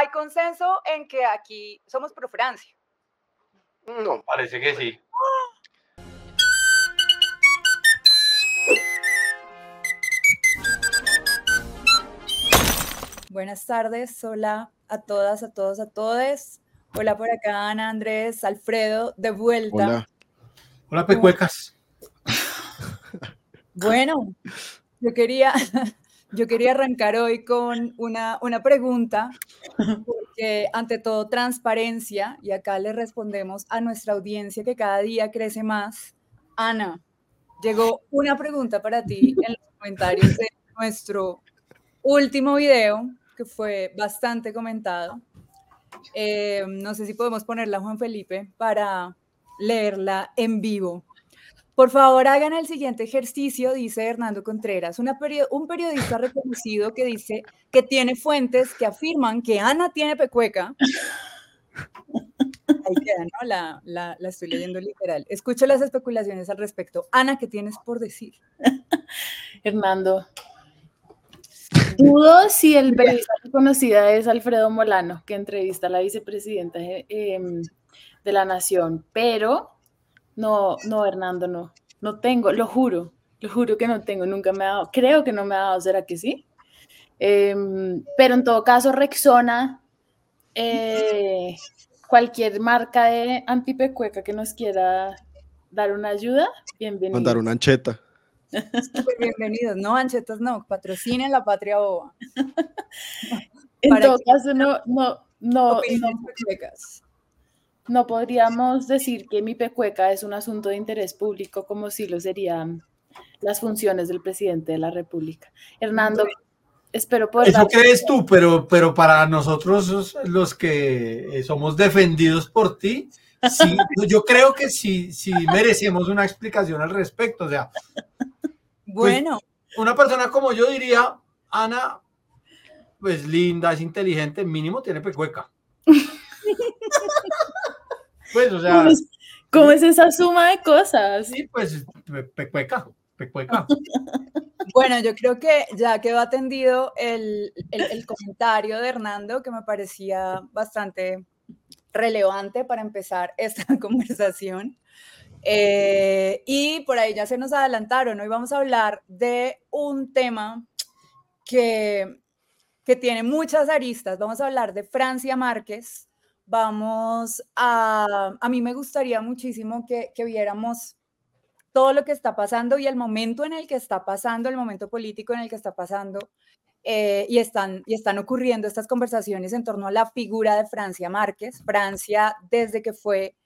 hay consenso en que aquí somos pro Francia. No, parece que sí. Buenas tardes, hola a todas, a todos, a todos. Hola por acá, Ana, Andrés, Alfredo, de vuelta. Hola. Hola, pecuecas. Bueno, yo quería, yo quería arrancar hoy con una, una pregunta, porque ante todo transparencia, y acá le respondemos a nuestra audiencia que cada día crece más. Ana, llegó una pregunta para ti en los comentarios de nuestro último video, que fue bastante comentado. Eh, no sé si podemos ponerla, Juan Felipe, para leerla en vivo. Por favor, hagan el siguiente ejercicio, dice Hernando Contreras, una un periodista reconocido que dice que tiene fuentes que afirman que Ana tiene pecueca. Ahí queda, ¿no? La, la, la, estoy leyendo literal. Escucho las especulaciones al respecto. Ana, ¿qué tienes por decir? Hernando, dudo si el periodista reconocido es Alfredo Molano, que entrevista a la vicepresidenta eh, de la Nación, pero no, no, Hernando, no. No tengo, lo juro, lo juro que no tengo, nunca me ha dado, creo que no me ha dado, ¿será que sí? Em, pero en todo caso, Rexona, eh, cualquier marca de antipecueca que nos quiera dar una ayuda, bienvenido. Mandar una ancheta. Bienvenidos, no, anchetas no, patrocinen la patria boba. en todo caso, no, no, no, no no podríamos decir que mi pecueca es un asunto de interés público como si lo serían las funciones del presidente de la República. Hernando, espero poder... Eso crees tú, pero, pero para nosotros los que eh, somos defendidos por ti, sí, yo creo que sí, sí merecemos una explicación al respecto. O sea, pues, bueno. una persona como yo diría, Ana, pues linda, es inteligente, mínimo tiene pecueca. Pues, o sea. ¿Cómo es, esa suma de cosas? Sí, pues, pecueca, pecueca. Bueno, yo creo que ya quedó atendido el, el, comentario de Hernando, que me parecía bastante relevante para empezar esta conversación. Eh, y por ahí ya se nos adelantaron, hoy vamos a hablar de un tema que, que tiene muchas aristas. Vamos a hablar de Francia Márquez, vamos a, a mí me gustaría muchísimo que, que viéramos todo lo que está pasando y el momento en el que está pasando, el momento político en el que está pasando, eh, y, están, y están ocurriendo estas conversaciones en torno a la figura de Francia Márquez. Francia, desde que fue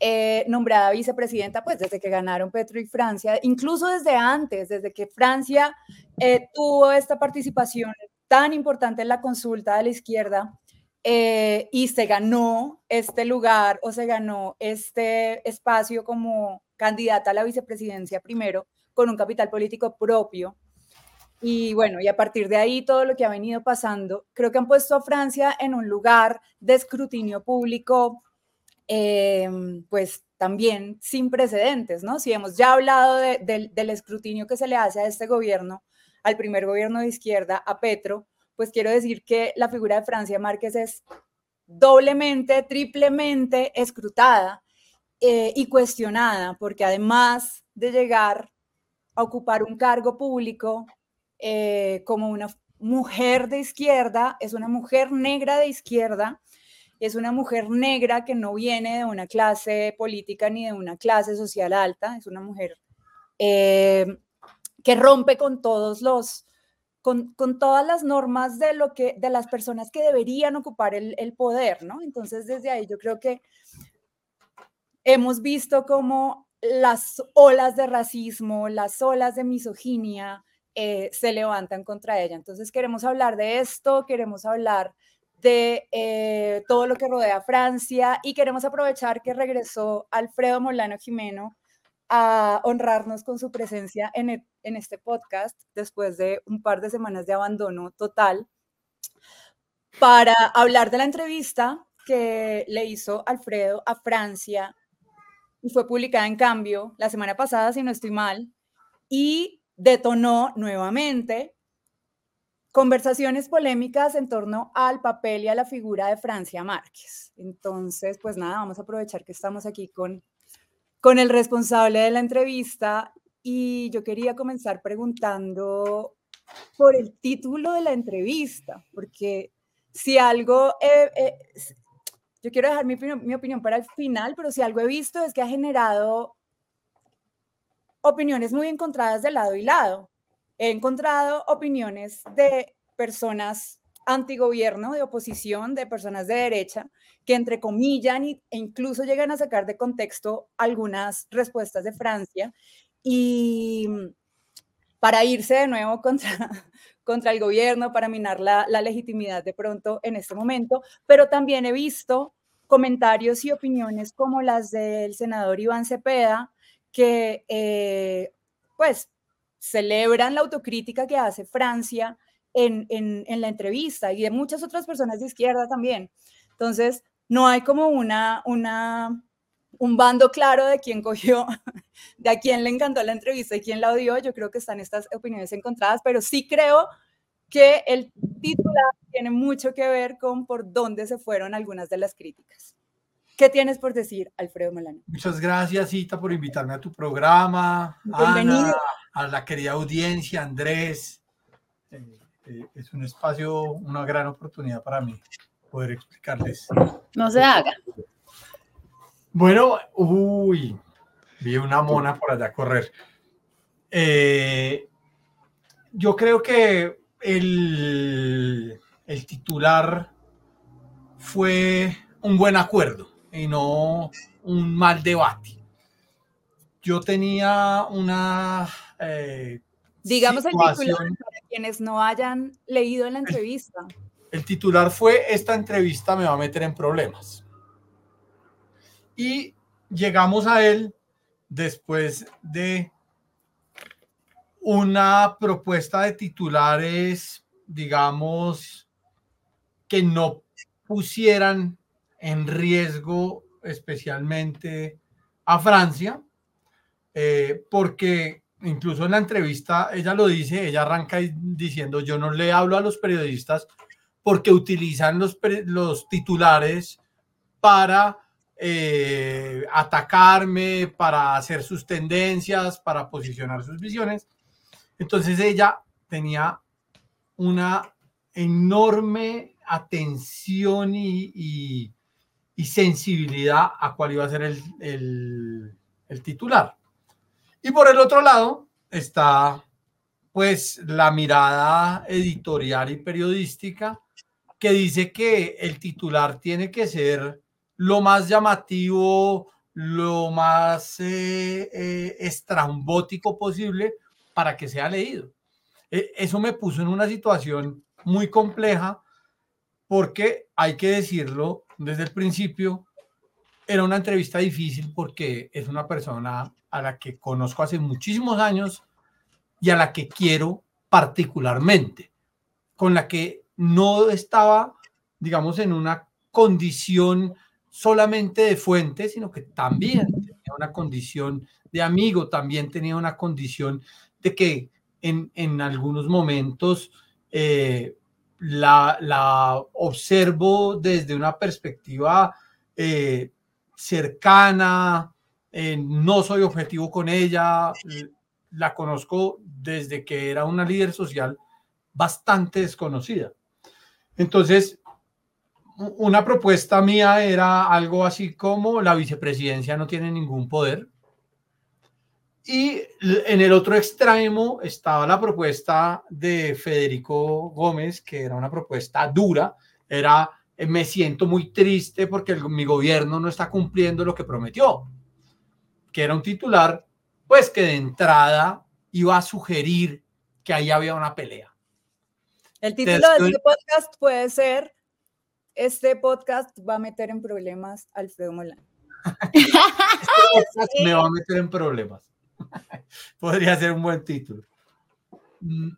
eh, nombrada vicepresidenta, pues desde que ganaron Petro y Francia, incluso desde antes, desde que Francia eh, tuvo esta participación tan importante en la consulta de la izquierda, eh, y se ganó este lugar o se ganó este espacio como candidata a la vicepresidencia primero con un capital político propio. Y bueno, y a partir de ahí todo lo que ha venido pasando, creo que han puesto a Francia en un lugar de escrutinio público, eh, pues también sin precedentes, ¿no? Si hemos ya hablado del escrutinio que se le hace a este gobierno, al primer gobierno de izquierda, a Petro, pues quiero decir que la figura de Francia Márquez es doblemente, triplemente escrutada eh, y cuestionada, porque además de llegar a ocupar un cargo público eh, como una mujer de izquierda, es una mujer negra de izquierda, es una mujer negra que no viene de una clase política ni de una clase social alta, es una mujer eh, que rompe con todos los con, todas las normas de, lo que, de las personas que deberían ocupar el, poder, ¿no? Entonces, desde ahí yo creo que hemos visto cómo las olas de racismo, las olas de misoginia eh, se levantan contra ella. Entonces, queremos hablar de esto, queremos hablar de eh, todo lo que rodea a Francia y queremos aprovechar que regresó Alfredo Molano Jimeno a honrarnos con su presencia en, e, en este podcast después de un par de semanas de abandono total para hablar de la entrevista que le hizo Alfredo a Francia y fue publicada en cambio la semana pasada, si no estoy mal, y detonó nuevamente conversaciones polémicas en torno al papel y a la figura de Francia Márquez. Entonces, pues nada, vamos a aprovechar que estamos aquí con, con el responsable de la entrevista y yo quería comenzar preguntando por el título de la entrevista, porque si algo, yo quiero dejar mi, mi opinión para el final, pero si algo he visto es que ha generado opiniones muy encontradas de lado y lado. He encontrado opiniones de personas antigobierno, de oposición, de personas de derecha, que entrecomillan e incluso llegan a sacar de contexto algunas respuestas de Francia y para irse de nuevo contra, contra el gobierno, para minar la, legitimidad de pronto en este momento, pero también he visto comentarios y opiniones como las del senador Iván Cepeda, que eh, pues celebran la autocrítica que hace Francia en, en, la entrevista y de muchas otras personas de izquierda también. Entonces, no hay como una, una, un bando claro de quién cogió, de a quién le encantó la entrevista y quién la odió. Yo creo que están estas opiniones encontradas, pero sí creo que el titular tiene mucho que ver con por dónde se fueron algunas de las críticas. ¿Qué tienes por decir, Alfredo Melano? Muchas gracias, Cita, por invitarme a tu programa. Bienvenido. a la querida audiencia, Andrés. Eh, eh, es un espacio, una gran oportunidad para mí poder explicarles. No se haga. Bueno, uy, vi una mona por allá correr. Eh, yo creo que el, el titular fue un buen acuerdo y no un mal debate. Yo tenía una... Eh, Digamos el titular para quienes no hayan leído la entrevista. el titular fue, esta entrevista me va a meter en problemas. Y llegamos a él después de una propuesta de titulares, digamos, que no pusieran en riesgo especialmente a Francia, eh, porque incluso en la entrevista ella lo dice, ella arranca diciendo, yo no le hablo a los periodistas porque utilizan los, los titulares para eh, atacarme, para hacer sus tendencias, para posicionar sus visiones. Entonces ella tenía una enorme atención y, sensibilidad a cuál iba a ser el, el titular. Y por el otro lado está pues la mirada editorial y periodística que dice que el titular tiene que ser lo más llamativo, lo más eh, eh, estrambótico posible para que sea leído. E, eso me puso en una situación muy compleja porque hay que decirlo desde el principio, era una entrevista difícil porque es una persona a la que conozco hace muchísimos años y a la que quiero particularmente, con la que no estaba, digamos, en una condición solamente de fuente, sino que también tenía una condición de amigo, también tenía una condición de que en, en algunos momentos eh, la, la, observo desde una perspectiva eh, cercana, eh, no soy objetivo con ella, la conozco desde que era una líder social bastante desconocida. Entonces, una propuesta mía era algo así como la vicepresidencia no tiene ningún poder. Y en el otro extremo estaba la propuesta de Federico Gómez, que era una propuesta dura, era me siento muy triste porque mi gobierno no está cumpliendo lo que prometió, que era un titular, pues que de entrada iba a sugerir que ahí había una pelea. El título de este podcast puede ser este podcast va a meter en problemas a Alfredo Molano. este me va a meter en problemas. Podría ser un buen título. Mm,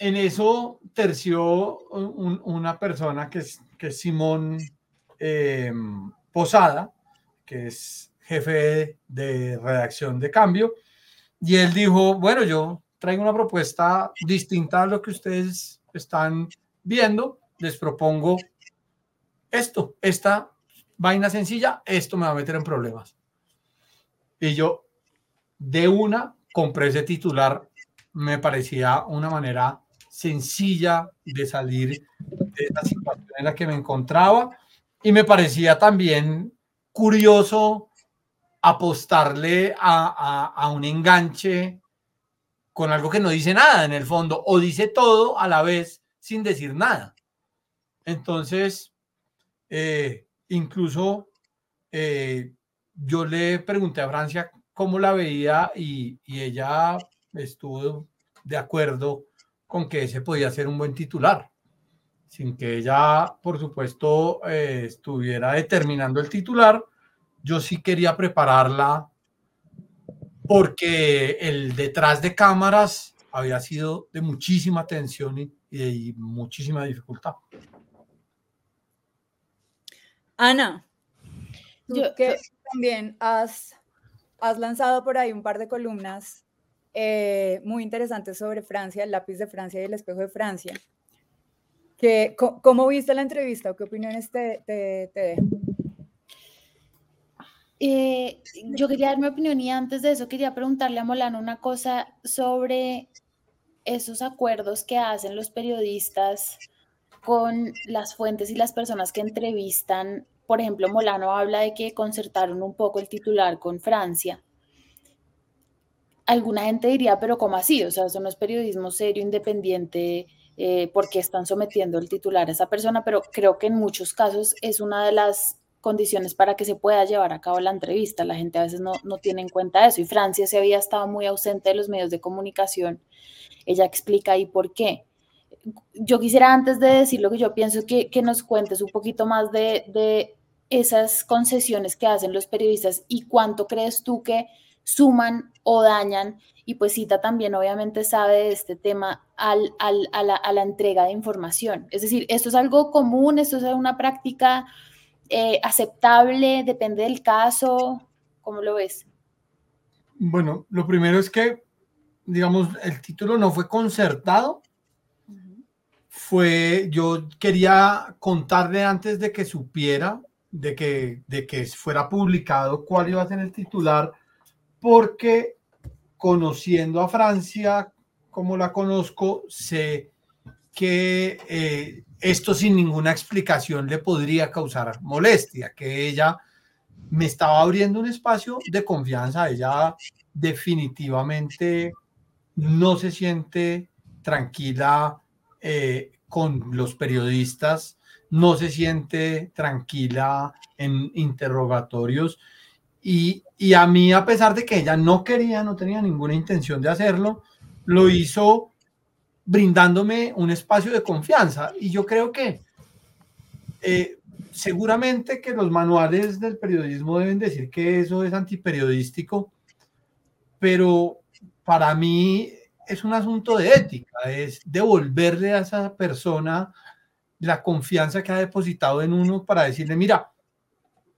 en eso terció una persona que es, que Simón eh, Posada, que es jefe de redacción de cambio, y él dijo, bueno, yo traigo una propuesta distinta a lo que ustedes están viendo, les propongo esto, esta vaina sencilla, esto me va a meter en problemas. Y yo de una compré ese titular, me parecía una manera sencilla de salir de la situación en la que me encontraba. Y me parecía también curioso apostarle a, a, un enganche con algo que no dice nada en el fondo o dice todo a la vez sin decir nada. Entonces, eh, incluso eh, yo le pregunté a Francia cómo la veía y, ella estuvo de acuerdo con que ese podía ser un buen titular, sin que ella, por supuesto, eh, estuviera determinando el titular. Yo sí quería prepararla porque el detrás de cámaras había sido de muchísima tensión y, y muchísima dificultad. Ana, yo que también has, has lanzado por ahí un par de columnas eh, muy interesantes sobre Francia, el lápiz de Francia y el espejo de Francia. Que, ¿Cómo viste la entrevista o qué opiniones te, te, te eh, yo quería dar mi opinión y antes de eso quería preguntarle a Molano una cosa sobre esos acuerdos que hacen los periodistas con las fuentes y las personas que entrevistan. Por ejemplo, Molano habla de que concertaron un poco el titular con Francia. Alguna gente diría, pero ¿cómo así? O sea, eso no es periodismo serio, independiente, eh, porque están sometiendo el titular a esa persona, pero creo que en muchos casos es una de las condiciones para que se pueda llevar a cabo la entrevista. La gente a veces no, no tiene en cuenta eso y Francia se había estado muy ausente de los medios de comunicación. Ella explica ahí por qué yo quisiera antes de decir lo que yo pienso que, que nos cuentes un poquito más de, de, esas concesiones que hacen los periodistas y cuánto crees tú que suman o dañan. Y pues Cita también obviamente sabe de este tema al, al, a, la, a, la, entrega de información. Es decir, esto es algo común, esto es una práctica eh, aceptable, depende del caso. ¿Cómo lo ves? Bueno, lo primero es que, digamos, el título no fue concertado, fue, yo quería contarle antes de que supiera, de que, de que fuera publicado cuál iba a ser el titular, porque conociendo a Francia como la conozco, sé que eh, esto sin ninguna explicación le podría causar molestia, que ella me estaba abriendo un espacio de confianza, ella definitivamente no se siente tranquila eh, con los periodistas, no se siente tranquila en interrogatorios. Y, y, a mí, a pesar de que ella no quería, no tenía ninguna intención de hacerlo, lo hizo brindándome un espacio de confianza. Y yo creo que eh, seguramente que los manuales del periodismo deben decir que eso es antiperiodístico, pero para mí es un asunto de ética, es devolverle a esa persona la confianza que ha depositado en uno para decirle, mira,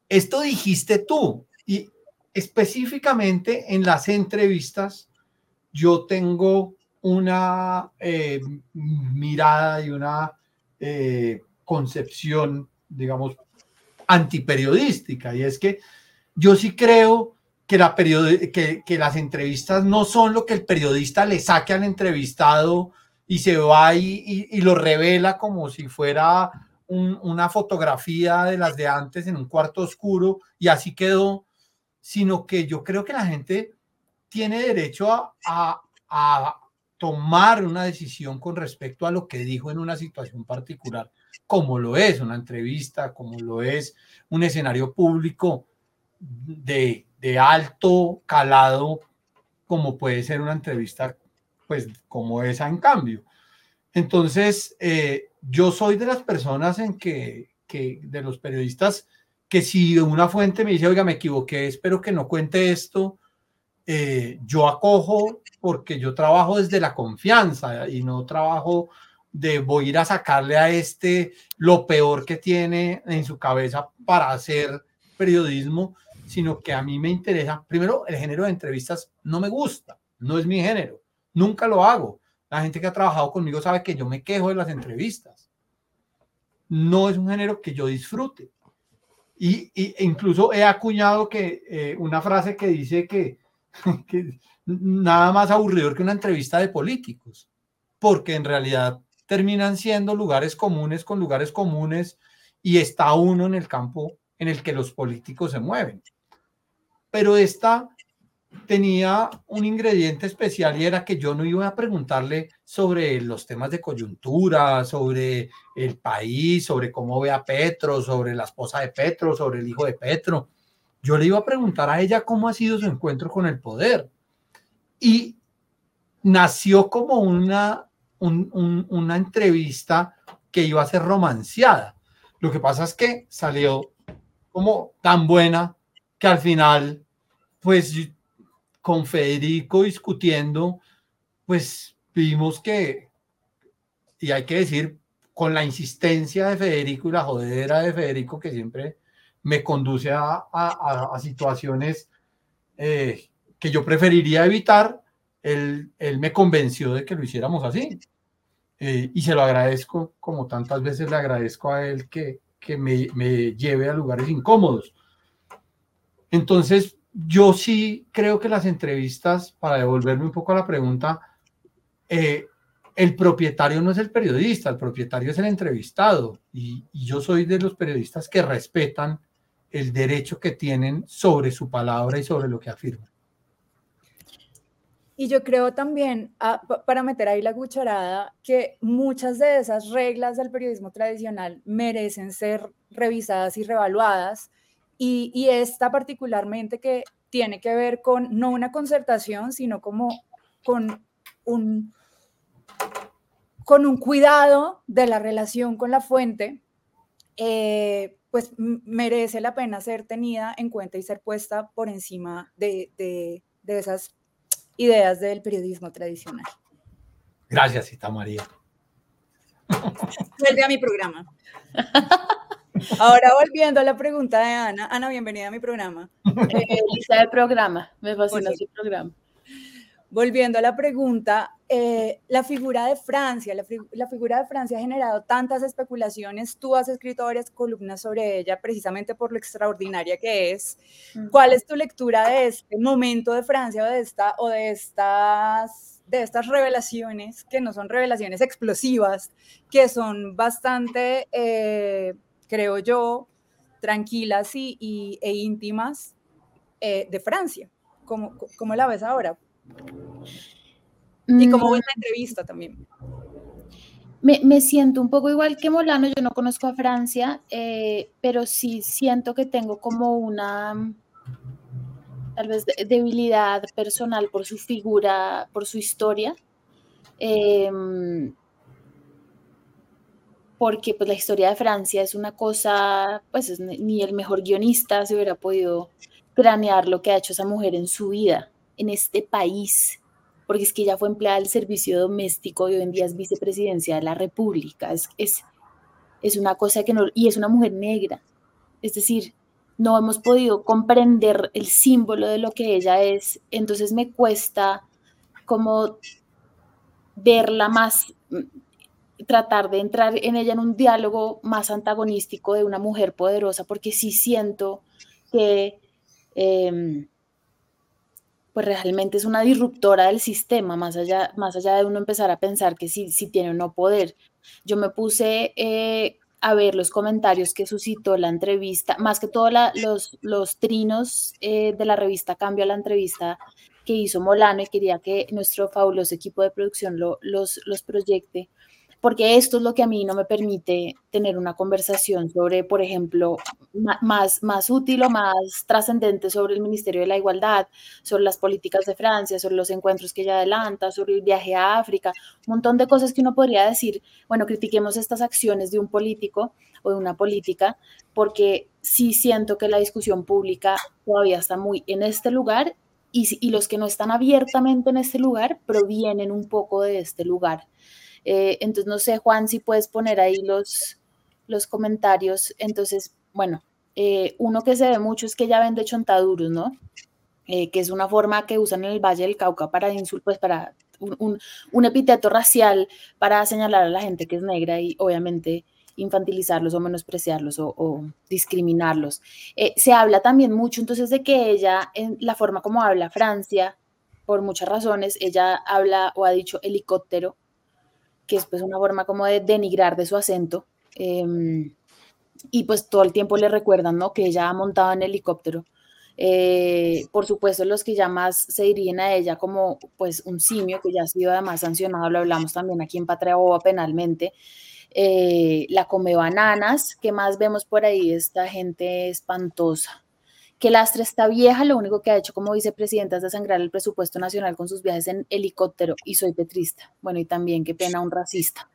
esto dijiste tú y específicamente en las entrevistas yo tengo una eh, mirada y una eh, concepción, digamos, antiperiodística. Y es que yo sí creo que, la que, que, las entrevistas no son lo que el periodista le saque al entrevistado y se va y, y, lo revela como si fuera una fotografía de las de antes en un cuarto oscuro y así quedó, sino que yo creo que la gente tiene derecho a, tomar una decisión con respecto a lo que dijo en una situación particular, como lo es una entrevista, como lo es un escenario público de de alto calado como puede ser una entrevista, pues como esa en cambio. Entonces, eh, yo soy de las personas en que, que, de los periodistas, que si una fuente me dice, oiga, me equivoqué, espero que no cuente esto, eh, yo acojo porque yo trabajo desde la confianza y no trabajo de voy a ir a sacarle a este lo peor que tiene en su cabeza para hacer periodismo, sino que a mí me interesa, primero, el género de entrevistas no me gusta, no es mi género, nunca lo hago. la gente que ha trabajado conmigo sabe que yo me quejo de las entrevistas. No es un género que yo disfrute. Y, e incluso he acuñado que eh, una frase que dice que, nada más aburridor que una entrevista de políticos, porque en realidad terminan siendo lugares comunes con lugares comunes y está uno en el campo en el que los políticos se mueven. Pero esta tenía un ingrediente especial y era que yo no iba a preguntarle sobre los temas de coyuntura, sobre el país, sobre cómo ve a Petro, sobre la esposa de Petro, sobre el hijo de Petro. Yo le iba a preguntar a ella cómo ha sido su encuentro con el poder. Y nació como una, una entrevista que iba a ser romanceada. Lo que pasa es que salió como tan buena que al final, pues con Federico discutiendo, pues vimos que, y hay que decir, con la insistencia de Federico y la jodedera de Federico, que siempre me conduce a, situaciones eh, que yo preferiría evitar, él, me convenció de que lo hiciéramos así. Eh, y se lo agradezco, como tantas veces le agradezco a él que, que me, me lleve a lugares incómodos. Entonces, yo sí creo que las entrevistas, para devolverme un poco a la pregunta, eh, el propietario no es el periodista, el propietario es el entrevistado. Y, yo soy de los periodistas que respetan el derecho que tienen sobre su palabra y sobre lo que afirman. Y yo creo también, ah, para meter ahí la cucharada, que muchas de esas reglas del periodismo tradicional merecen ser revisadas y revaluadas y, esta particularmente que tiene que ver con no una concertación, sino como con un, con un cuidado de la relación con la fuente, eh, pues merece la pena ser tenida en cuenta y ser puesta por encima de, de, de esas ideas del periodismo tradicional. Gracias, Cita María. Vuelve a mi programa. Ahora volviendo a la pregunta de Ana. Ana, bienvenida a mi programa. Eh, lista de programa, me fascina su programa. Volviendo a la pregunta, eh, la figura de Francia, la, la, figura de Francia ha generado tantas especulaciones, tú has escrito varias columnas sobre ella precisamente por lo extraordinaria que es. ¿Cuál es tu lectura de este momento de Francia o de, esta, o de, estas, de estas revelaciones, que no son revelaciones explosivas, que son bastante... Eh, creo yo, tranquilas y, e íntimas eh, de Francia. ¿Cómo, ¿Cómo, la ves ahora? Y cómo ves la mm. entrevista también. Me, me, siento un poco igual que Molano, yo no conozco a Francia, eh, pero sí siento que tengo como una tal vez debilidad personal por su figura, por su historia. Eh, porque pues la historia de Francia es una cosa, pues ni el mejor guionista se hubiera podido planear lo que ha hecho esa mujer en su vida, en este país, porque es que ella fue empleada del servicio doméstico y hoy en día es vicepresidencia de la República, es, es, una cosa que no, y es una mujer negra, es decir, no hemos podido comprender el símbolo de lo que ella es, entonces me cuesta como verla más tratar de entrar en ella en un diálogo más antagonístico de una mujer poderosa, porque sí siento que em, pues realmente es una disruptora del sistema, más allá, más allá de uno empezar a pensar que sí, sí tiene o no poder. Yo me puse eh, a ver los comentarios que suscitó la entrevista, más que todo los, los trinos eh, de la revista Cambio a la entrevista que hizo Molano y quería que nuestro fabuloso equipo de producción lo, los, los proyecte porque esto es lo que a mí no me permite tener una conversación sobre, por ejemplo, más, más útil o más trascendente sobre el Ministerio de la Igualdad, sobre las políticas de Francia, sobre los encuentros que ella adelanta, sobre el viaje a África, un montón de cosas que uno podría decir, bueno, critiquemos estas acciones de un político o de una política, porque sí siento que la discusión pública todavía está muy en este lugar y, y los que no están abiertamente en este lugar provienen un poco de este lugar. Eh, entonces, no sé, Juan, si puedes poner ahí los, los comentarios. Entonces, bueno, eh, uno que se ve mucho es que ya vende chontaduros, ¿no? Eh, que es una forma que usan en el Valle del Cauca para insultos, pues para un, epíteto racial para señalar a la gente que es negra y obviamente infantilizarlos o menospreciarlos o, discriminarlos. Eh, se habla también mucho entonces de que ella, en la forma como habla Francia, por muchas razones, ella habla o ha dicho helicóptero, que es pues una forma como de denigrar de su acento. Em, y pues todo el tiempo le recuerdan, ¿no? Que ella ha montado en helicóptero. Eh, por supuesto, los que ya más se dirigen a ella como pues un simio, que ya ha sido además sancionado, lo hablamos también aquí en Patria penalmente, eh, la come bananas, que más vemos por ahí? Esta gente espantosa. Que Lastra está vieja, lo único que ha hecho como vicepresidenta es desangrar el presupuesto nacional con sus viajes en helicóptero y soy petrista. Bueno, y también qué pena un racista.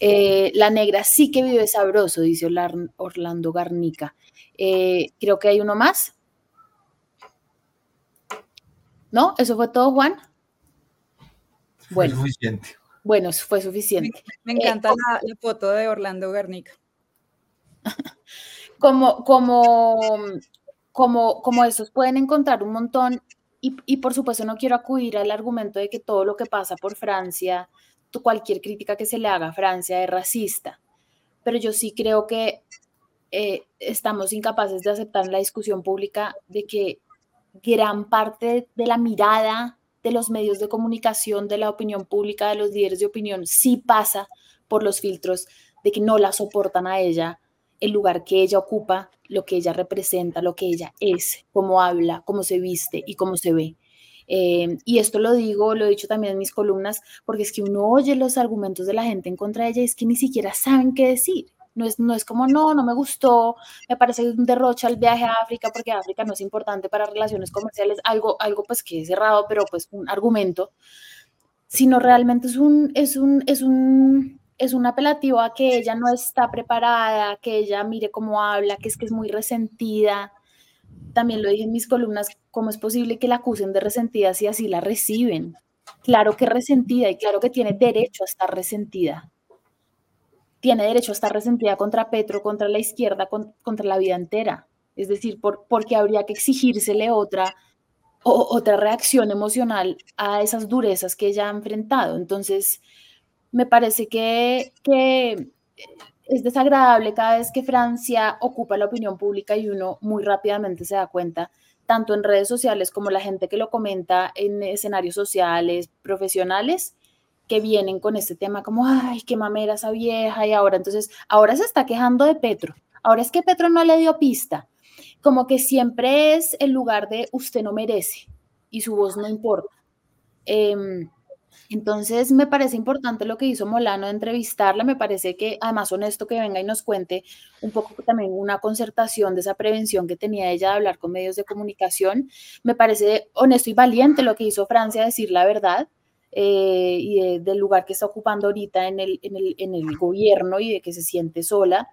Eh, la negra sí que vive sabroso, dice Orlando Garnica. Eh, creo que hay uno más. ¿No? ¿Eso fue todo, Juan? Bueno. Fue suficiente. Bueno, fue suficiente. Me, encanta la, foto de Orlando Garnica. Como, como, como, como esos pueden encontrar un montón y, y, por supuesto no quiero acudir al argumento de que todo lo que pasa por Francia cualquier crítica que se le haga a Francia es racista, pero yo sí creo que eh, estamos incapaces de aceptar la discusión pública de que gran parte de la mirada de los medios de comunicación, de la opinión pública, de los líderes de opinión, sí pasa por los filtros de que no la soportan a ella, el lugar que ella ocupa, lo que ella representa, lo que ella es, cómo habla, cómo se viste y cómo se ve. Eh, y esto lo digo, lo he dicho también en mis columnas, porque es que uno oye los argumentos de la gente en contra de ella y es que ni siquiera saben qué decir. No es, no es como, no, no me gustó, me parece un derroche al viaje a África, porque África no es importante para relaciones comerciales, algo, algo pues que es cerrado, pero pues un argumento, sino realmente es un, es un, es un, es un apelativo a que ella no está preparada, que ella mire cómo habla, que es que es muy resentida, también lo dije en mis columnas, ¿cómo es posible que la acusen de resentida si así la reciben? Claro que resentida y claro que tiene derecho a estar resentida. Tiene derecho a estar resentida contra Petro, contra la izquierda, contra la vida entera. Es decir, por, porque habría que exigírsele otra, otra reacción emocional a esas durezas que ella ha enfrentado. Entonces, me parece que, es desagradable cada vez que Francia ocupa la opinión pública y uno muy rápidamente se da cuenta, tanto en redes sociales como la gente que lo comenta en escenarios sociales, profesionales, que vienen con este tema como, ay, qué mamera esa vieja, y ahora entonces, ahora se está quejando de Petro, ahora es que Petro no le dio pista, como que siempre es el lugar de usted no merece y su voz no importa. Em, entonces, me parece importante lo que hizo Molano de entrevistarla, me parece que además honesto que venga y nos cuente un poco también una concertación de esa prevención que tenía ella de hablar con medios de comunicación. Me parece honesto y valiente lo que hizo Francia, decir la verdad. Eh, y del lugar que está ocupando ahorita en el, en el, gobierno y de que se siente sola,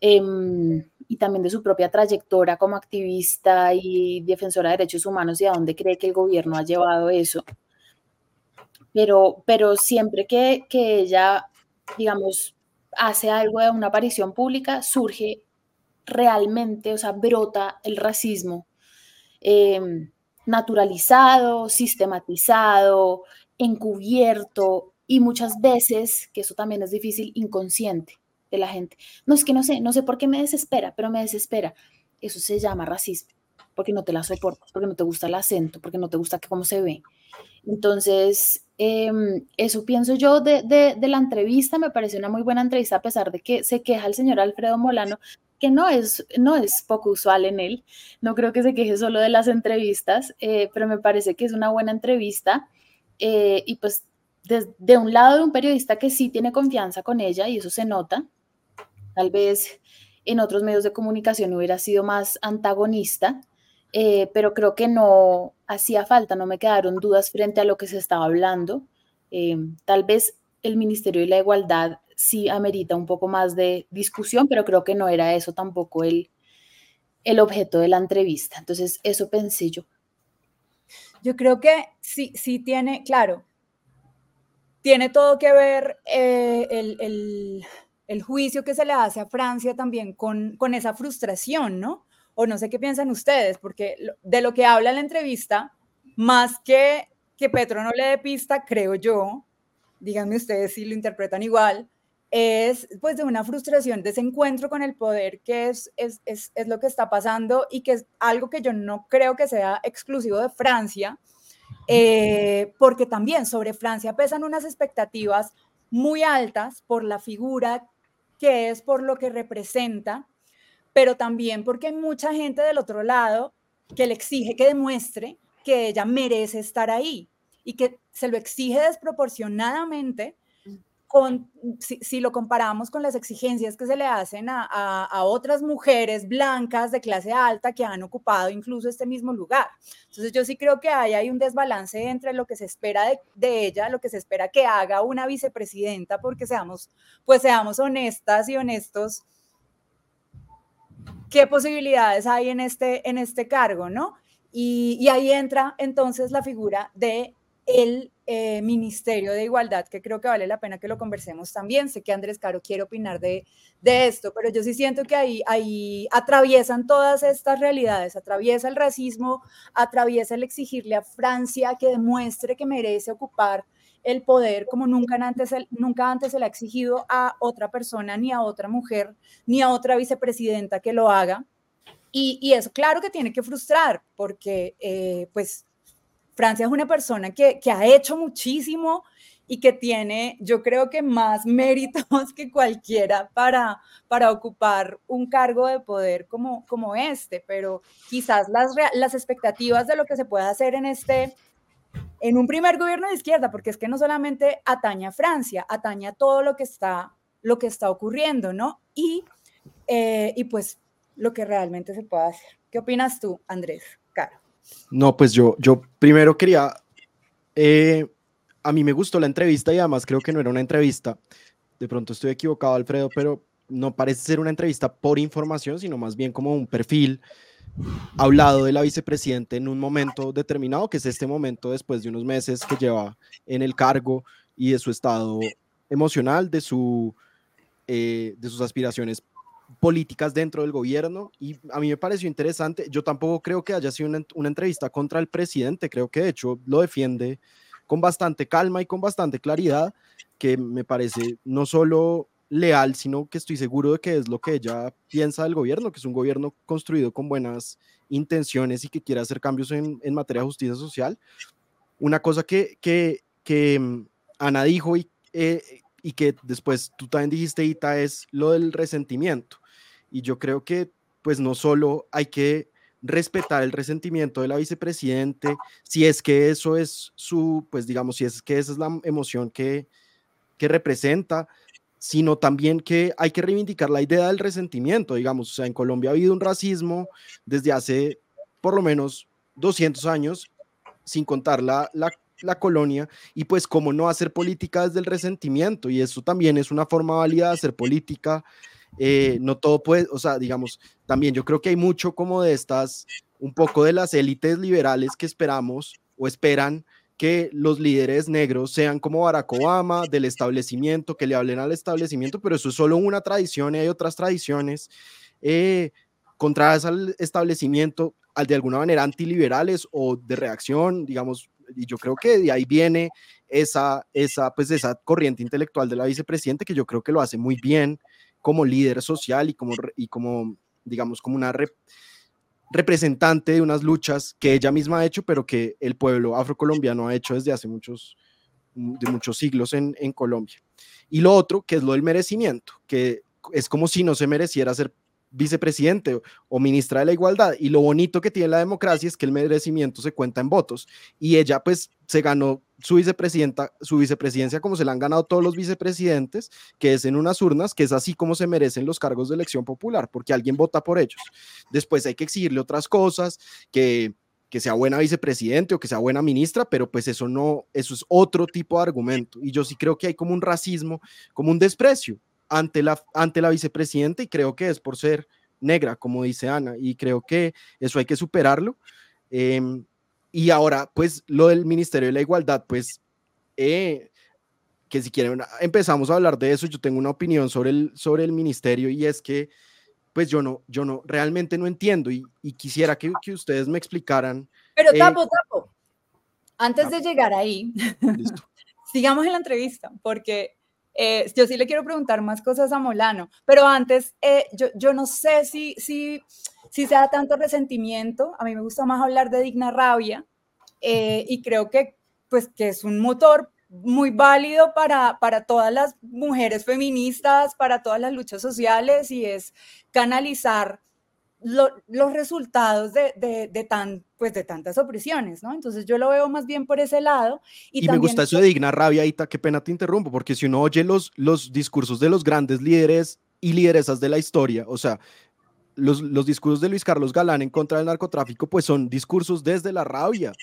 em, y también de su propia trayectoria como activista y defensora de derechos humanos y a dónde cree que el gobierno ha llevado eso pero, pero siempre que, que ella, digamos, hace algo de una aparición pública, surge realmente, o sea, brota el racismo em, naturalizado, sistematizado, encubierto y muchas veces, que eso también es difícil, inconsciente de la gente. No es que no sé, no sé por qué me desespera, pero me desespera. Eso se llama racismo, porque no te la soportas, porque no te gusta el acento, porque no te gusta cómo se ve. Entonces, Em, eso pienso yo de, de, la entrevista, me pareció una muy buena entrevista a pesar de que se queja el señor Alfredo Molano, que no es, no es poco usual en él, no creo que se queje solo de las entrevistas, eh, pero me parece que es una buena entrevista eh, y pues de, un lado de un periodista que sí tiene confianza con ella y eso se nota, tal vez en otros medios de comunicación hubiera sido más antagonista, eh, pero creo que no hacía falta, no me quedaron dudas frente a lo que se estaba hablando. Eh, tal vez el Ministerio de la Igualdad sí amerita un poco más de discusión, pero creo que no era eso tampoco el, el objeto de la entrevista. Entonces, eso pensé yo. Yo creo que sí, sí tiene, claro, tiene todo que ver eh, el, el, juicio que se le hace a Francia también con, con esa frustración, ¿no? O no sé qué piensan ustedes, porque de lo que habla la entrevista, más que, que Petro no le dé pista, creo yo, díganme ustedes si lo interpretan igual, es pues de una frustración, de ese encuentro con el poder que es, es, es, es, lo que está pasando y que es algo que yo no creo que sea exclusivo de Francia, eh, porque también sobre Francia pesan unas expectativas muy altas por la figura que es, por lo que representa, pero también porque hay mucha gente del otro lado que le exige que demuestre que ella merece estar ahí y que se lo exige desproporcionadamente con, si, lo comparamos con las exigencias que se le hacen a, a, otras mujeres blancas de clase alta que han ocupado incluso este mismo lugar. Entonces yo sí creo que hay, hay un desbalance entre lo que se espera de, de, ella, lo que se espera que haga una vicepresidenta, porque seamos, pues seamos honestas y honestos, qué posibilidades hay en este, en este cargo, ¿no? Y, ahí entra entonces la figura de el eh, Ministerio de Igualdad, que creo que vale la pena que lo conversemos también. Sé que Andrés Caro quiere opinar de, de esto, pero yo sí siento que ahí, ahí atraviesan todas estas realidades, atraviesa el racismo, atraviesa el exigirle a Francia que demuestre que merece ocupar el poder como nunca antes, nunca antes se le ha exigido a otra persona, ni a otra mujer, ni a otra vicepresidenta que lo haga. Y, y eso claro que tiene que frustrar, porque eh, pues Francia es una persona que, ha hecho muchísimo y que tiene, yo creo que más méritos que cualquiera para, para ocupar un cargo de poder como, como este, pero quizás las, las expectativas de lo que se puede hacer en este, en un primer gobierno de izquierda, porque es que no solamente atañe a Francia, atañe a todo lo que está, lo que está ocurriendo, ¿no? Y, eh, y pues lo que realmente se puede hacer. ¿Qué opinas tú, Andrés? Caro. No, pues yo, yo primero quería, eh, a mí me gustó la entrevista y además creo que no era una entrevista. De pronto estoy equivocado, Alfredo, pero no parece ser una entrevista por información, sino más bien como un perfil hablado de la vicepresidenta en un momento determinado, que es este momento después de unos meses que lleva en el cargo y de su estado emocional, de, su, eh, de sus aspiraciones políticas dentro del gobierno y a mí me pareció interesante. Yo tampoco creo que haya sido una, entrevista contra el presidente, creo que de hecho lo defiende con bastante calma y con bastante claridad, que me parece no solo leal, sino que estoy seguro de que es lo que ella piensa del gobierno, que es un gobierno construido con buenas intenciones y que quiere hacer cambios en, materia de justicia social. Una cosa que, que, que mm, Ana dijo y, eh, y que después tú también dijiste, Ita, es lo del resentimiento. Y yo creo que pues no solo hay que respetar el resentimiento de la vicepresidente, si es que eso es su, pues digamos, si es que esa es la emoción que, que representa, sino también que hay que reivindicar la idea del resentimiento, digamos, o sea, en Colombia ha habido un racismo desde hace por lo menos 200 años, sin contar la, la, colonia, y pues cómo no hacer política desde el resentimiento, y eso también es una forma válida de hacer política eh, no todo puede, o sea, digamos, también yo creo que hay mucho como de estas, un poco de las élites liberales que esperamos o esperan que los líderes negros sean como Barack Obama, del establecimiento, que le hablen al establecimiento, pero eso es solo una tradición y hay otras tradiciones eh, contrarias al establecimiento, al de alguna manera antiliberales o de reacción, digamos, y yo creo que de ahí viene esa, esa, pues esa corriente intelectual de la vicepresidenta que yo creo que lo hace muy bien como líder social y como, y como digamos, como una representante de unas luchas que ella misma ha hecho, pero que el pueblo afrocolombiano ha hecho desde hace muchos, de muchos siglos en, en Colombia. Y lo otro, que es lo del merecimiento, que es como si no se mereciera ser vicepresidente o ministra de la igualdad. Y lo bonito que tiene la democracia es que el merecimiento se cuenta en votos. Y ella pues se ganó su vicepresidenta, su vicepresidencia como se la han ganado todos los vicepresidentes, que es en unas urnas, que es así como se merecen los cargos de elección popular, porque alguien vota por ellos. Después hay que exigirle otras cosas, que que sea buena vicepresidente o que sea buena ministra, pero pues eso no, eso es otro tipo de argumento. Y yo sí creo que hay como un racismo, como un desprecio ante la, ante la vicepresidenta y creo que es por ser negra, como dice Ana, y creo que eso hay que superarlo. Em, y ahora, pues lo del Ministerio de la Igualdad, pues, eh, que si quieren, empezamos a hablar de eso, yo tengo una opinión sobre el, sobre el ministerio y es que, pues yo no, yo no, realmente no entiendo y, quisiera que, que, ustedes me explicaran. Pero eh, tapo, tapo. antes de llegar ahí, sigamos en la entrevista, porque eh, yo sí le quiero preguntar más cosas a Molano, pero antes, eh, yo, yo, no sé si, si, si se da tanto resentimiento, a mí me gusta más hablar de digna rabia, eh, y creo que, pues, que es un motor muy válido para, para todas las mujeres feministas, para todas las luchas sociales, y es canalizar los resultados de, de, tan, pues de tantas opresiones, ¿no? Entonces yo lo veo más bien por ese lado. Y, me gusta eso de digna rabia, Ita, qué pena te interrumpo, porque si uno oye los, los discursos de los grandes líderes y lideresas de la historia, o sea, los, los discursos de Luis Carlos Galán en contra del narcotráfico, pues son discursos desde la rabia.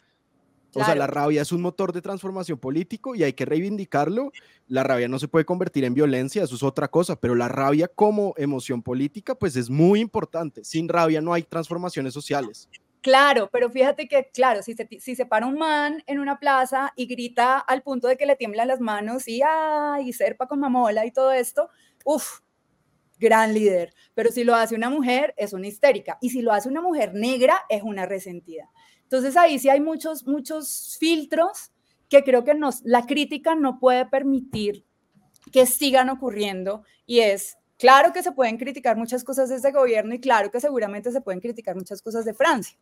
O sea, la rabia es un motor de transformación político y hay que reivindicarlo. La rabia no se puede convertir en violencia, eso es otra cosa, pero la rabia como emoción política, pues es muy importante. Sin rabia no hay transformaciones sociales. Claro, pero fíjate que, claro, si se, si se para un man en una plaza y grita al punto de que le tiemblan las manos y, ay, y serpa con mamola y todo esto, uff, gran líder. Pero si lo hace una mujer, es una histérica. Y si lo hace una mujer negra, es una resentida. Entonces ahí sí hay muchos, muchos filtros que creo que nos, la crítica no puede permitir que sigan ocurriendo y es, claro que se pueden criticar muchas cosas de este gobierno y claro que seguramente se pueden criticar muchas cosas de Francia.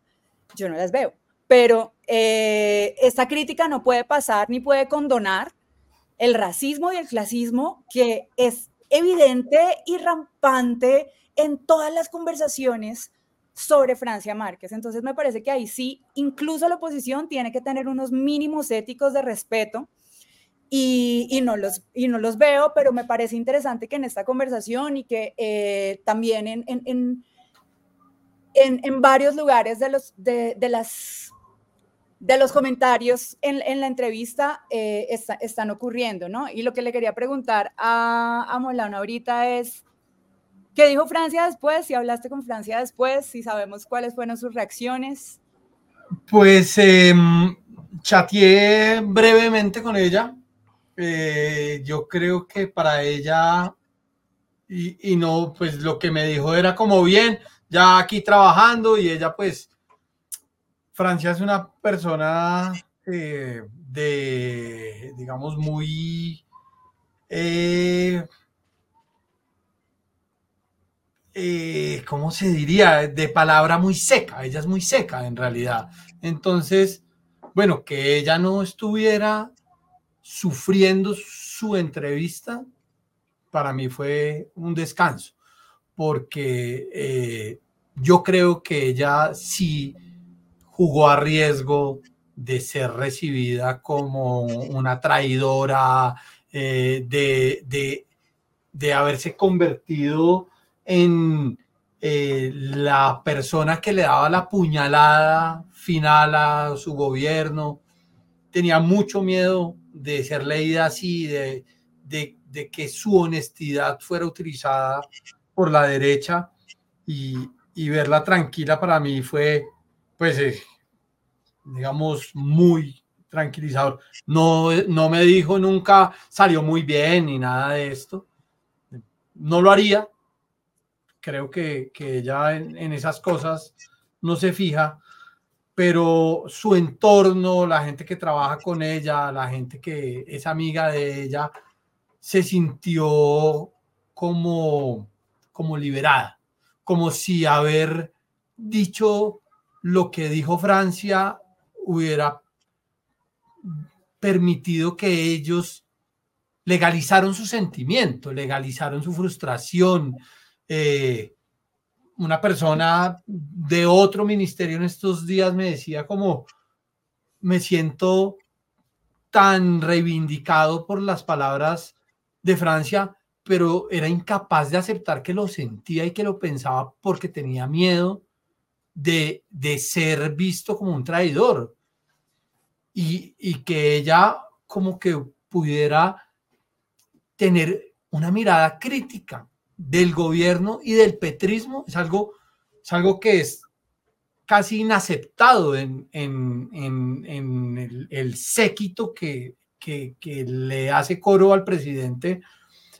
Yo no las veo, pero eh, esta crítica no puede pasar ni puede condonar el racismo y el clasismo que es evidente y rampante en todas las conversaciones sobre Francia Márquez. Entonces me parece que ahí sí, incluso la oposición tiene que tener unos mínimos éticos de respeto y, no, los, y no los veo, pero me parece interesante que en esta conversación y que eh, también en, varios lugares de los, de, las, de los comentarios en, la entrevista eh, están ocurriendo, ¿no? Y lo que le quería preguntar a, a Molano ahorita es ¿Qué dijo Francia después? Si hablaste con Francia después, si sabemos cuáles fueron sus reacciones. Pues eh, chateé brevemente con ella. Eh, yo creo que para ella, y, no, pues lo que me dijo era como bien, ya aquí trabajando y ella pues, Francia es una persona eh, de, digamos, muy... Eh, eh, ¿cómo se diría? De palabra muy seca, ella es muy seca en realidad. Entonces, bueno, que ella no estuviera sufriendo su entrevista, para mí fue un descanso, porque eh, yo creo que ella sí jugó a riesgo de ser recibida como una traidora, eh, de, de, de haberse convertido en eh, la persona que le daba la puñalada final a su gobierno. Tenía mucho miedo de ser leída así, de, de, que su honestidad fuera utilizada por la derecha y, y verla tranquila para mí fue, pues, eh, digamos, muy tranquilizador. No, no me dijo nunca salió muy bien ni nada de esto. No lo haría, creo que, que ella en, esas cosas no se fija, pero su entorno, la gente que trabaja con ella, la gente que es amiga de ella, se sintió como, como liberada, como si haber dicho lo que dijo Francia hubiera permitido que ellos legalizaron su sentimiento, legalizaron su frustración, eh, una persona de otro ministerio en estos días me decía como, me siento tan reivindicado por las palabras de Francia, pero era incapaz de aceptar que lo sentía y que lo pensaba porque tenía miedo de, de ser visto como un traidor. Y, y que ella como que pudiera tener una mirada crítica del gobierno y del petrismo es algo, es algo que es casi inaceptado en, el, séquito que, le hace coro al presidente.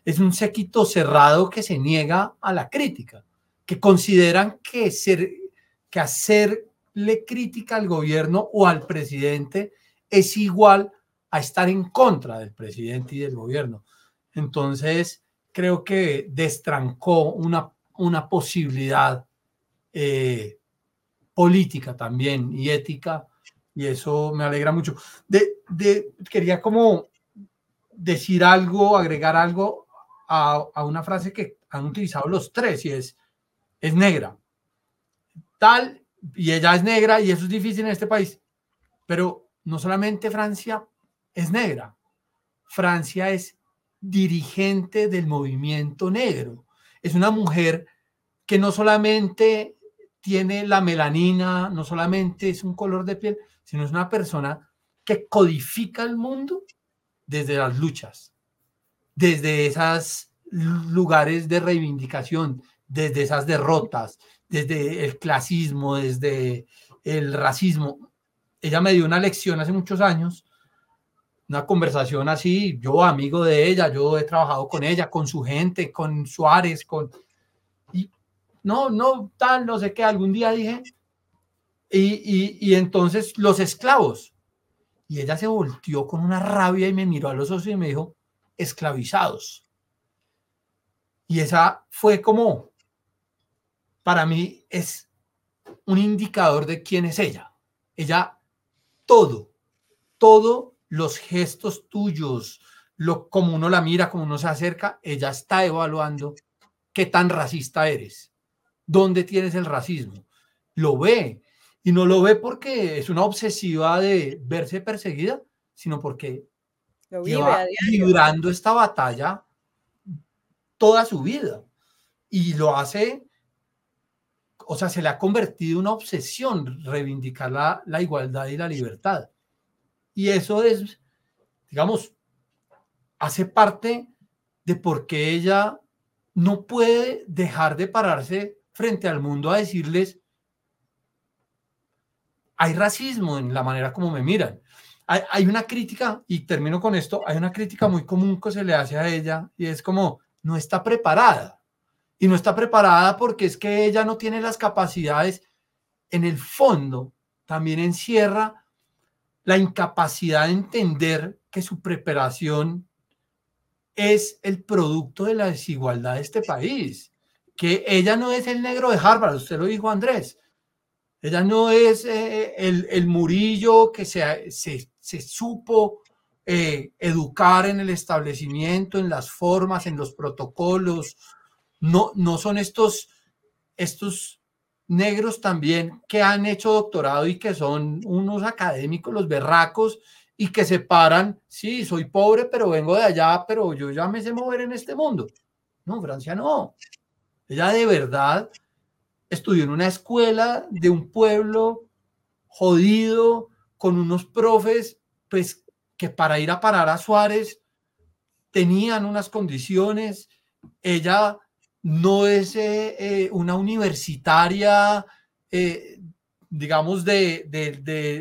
Es un séquito cerrado que se niega a la crítica, que consideran que, ser, que hacerle crítica al gobierno o al presidente es igual a estar en contra del presidente y del gobierno. Entonces, creo que destrancó una, una posibilidad eh, política también y ética, y eso me alegra mucho. De, de, quería como decir algo, agregar algo a, una frase que han utilizado los tres, y es, es negra. Tal, y ella es negra, y eso es difícil en este país, pero no solamente Francia es negra, Francia es dirigente del movimiento negro. Es una mujer que no solamente tiene la melanina, no solamente es un color de piel, sino es una persona que codifica el mundo desde las luchas, desde esos lugares de reivindicación, desde esas derrotas, desde el clasismo, desde el racismo. Ella me dio una lección hace muchos años, una conversación así, yo amigo de ella, yo he trabajado con ella, con su gente, con Suárez, con no, no, tal, no sé qué, algún día dije. Y, entonces los esclavos. Y ella se volteó con una rabia y me miró a los ojos y me dijo, esclavizados. Y esa fue como, para mí es un indicador de quién es ella. Ella, todo, todo los gestos tuyos, lo, como uno la mira, como uno se acerca, ella está evaluando qué tan racista eres dónde tienes el racismo. Lo ve. Y no lo ve porque es una obsesiva de verse perseguida, sino porque lo lleva librando esta batalla toda su vida. Y lo hace, o sea, se le ha convertido en una obsesión reivindicar la, la igualdad y la libertad. Y eso es, digamos, hace parte de por qué ella no puede dejar de pararse frente al mundo a decirles, hay racismo en la manera como me miran. Hay, una crítica, y termino con esto, hay una crítica muy común que se le hace a ella y es como, no está preparada. Y no está preparada porque es que ella no tiene las capacidades. En el fondo, también encierra la incapacidad de entender que su preparación es el producto de la desigualdad de este país que ella no es el negro de Harvard, usted lo dijo Andrés. Ella no es eh, el, el, Murillo que se, se, se supo eh, educar en el establecimiento, en las formas, en los protocolos. No, no son estos, estos negros también que han hecho doctorado y que son unos académicos, los berracos, y que se paran, sí, soy pobre, pero vengo de allá, pero yo ya me sé mover en este mundo. No, Francia no. Ella de verdad estudió en una escuela de un pueblo jodido, con unos profes, pues que para ir a parar a Suárez tenían unas condiciones. Ella no es eh, eh, una universitaria, eh, digamos, de,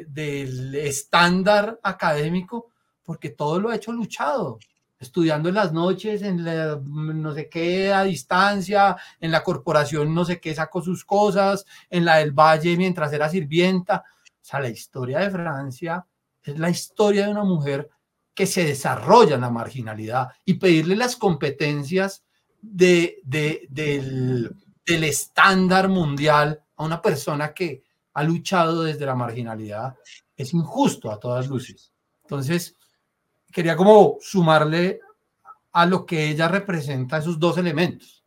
del estándar académico, porque todo lo ha hecho luchado estudiando en las noches, en no sé qué a distancia, en la corporación no sé qué sacó sus cosas, en la del Valle mientras era sirvienta. O sea, la historia de Francia es la historia de una mujer que se desarrolla en la marginalidad y pedirle las competencias de, del, del estándar mundial a una persona que ha luchado desde la marginalidad es injusto a todas luces. Entonces, quería como sumarle a lo que ella representa esos dos elementos.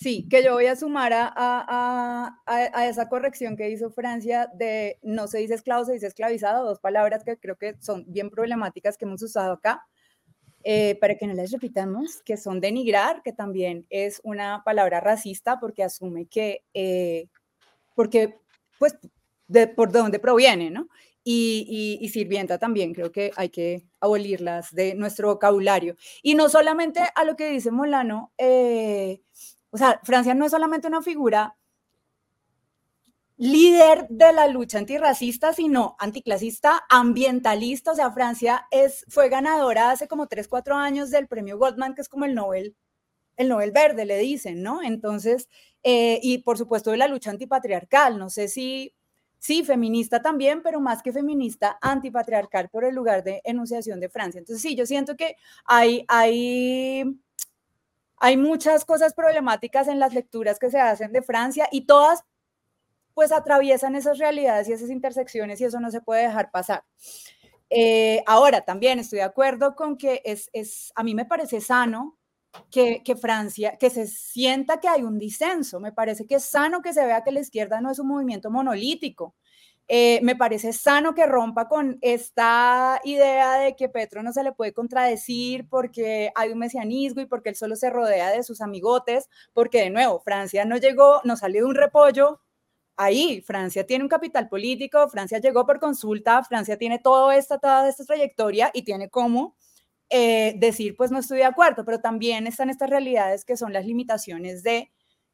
Sí, que yo voy a sumar a, a, a, esa corrección que hizo Francia de no se dice esclavo, se dice esclavizado, dos palabras que creo que son bien problemáticas que hemos usado acá, eh, para que no las repitamos, que son denigrar, que también es una palabra racista porque asume que, eh, porque, pues, de, por dónde proviene, ¿no? y, sirvienta también, creo que hay que abolirlas de nuestro vocabulario. Y no solamente a lo que dice Molano, eh, o sea, Francia no es solamente una figura líder de la lucha antirracista, sino anticlasista, ambientalista. O sea, Francia es, fue ganadora hace como 3, 4 años del premio Goldman, que es como el Nobel, el Nobel Verde, le dicen, ¿no? Entonces, eh, y por supuesto de la lucha antipatriarcal. No sé si sí, feminista también, pero más que feminista, antipatriarcal por el lugar de enunciación de Francia. Entonces, sí, yo siento que hay, hay, hay muchas cosas problemáticas en las lecturas que se hacen de Francia y todas pues atraviesan esas realidades y esas intersecciones y eso no se puede dejar pasar. Eh, ahora, también estoy de acuerdo con que es, es a mí me parece sano que, que, Francia, que se sienta que hay un disenso. Me parece que es sano que se vea que la izquierda no es un movimiento monolítico. Eh, me parece sano que rompa con esta idea de que Petro no se le puede contradecir porque hay un mesianismo y porque él solo se rodea de sus amigotes, porque de nuevo, Francia no llegó, no salió de un repollo, ahí Francia tiene un capital político, Francia llegó por consulta, Francia tiene toda esta, toda esta trayectoria y tiene cómo eh, decir, pues no estoy de acuerdo, pero también están estas realidades que son las limitaciones de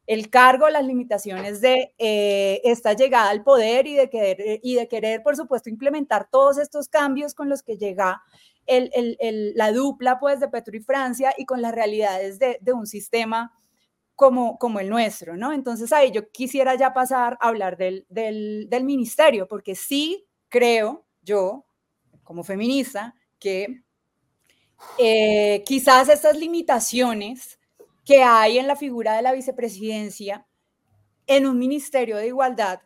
el cargo, las limitaciones de eh, esta llegada al poder y de, querer, eh, y de querer, por supuesto, implementar todos estos cambios con los que llega la dupla pues, de Petro y Francia y con las realidades de, un sistema como, como el nuestro, ¿no? Entonces ahí yo quisiera ya pasar a hablar del, del, del ministerio, porque sí creo yo, como feminista, que eh, quizás estas limitaciones que hay en la figura de la vicepresidencia en un ministerio de igualdad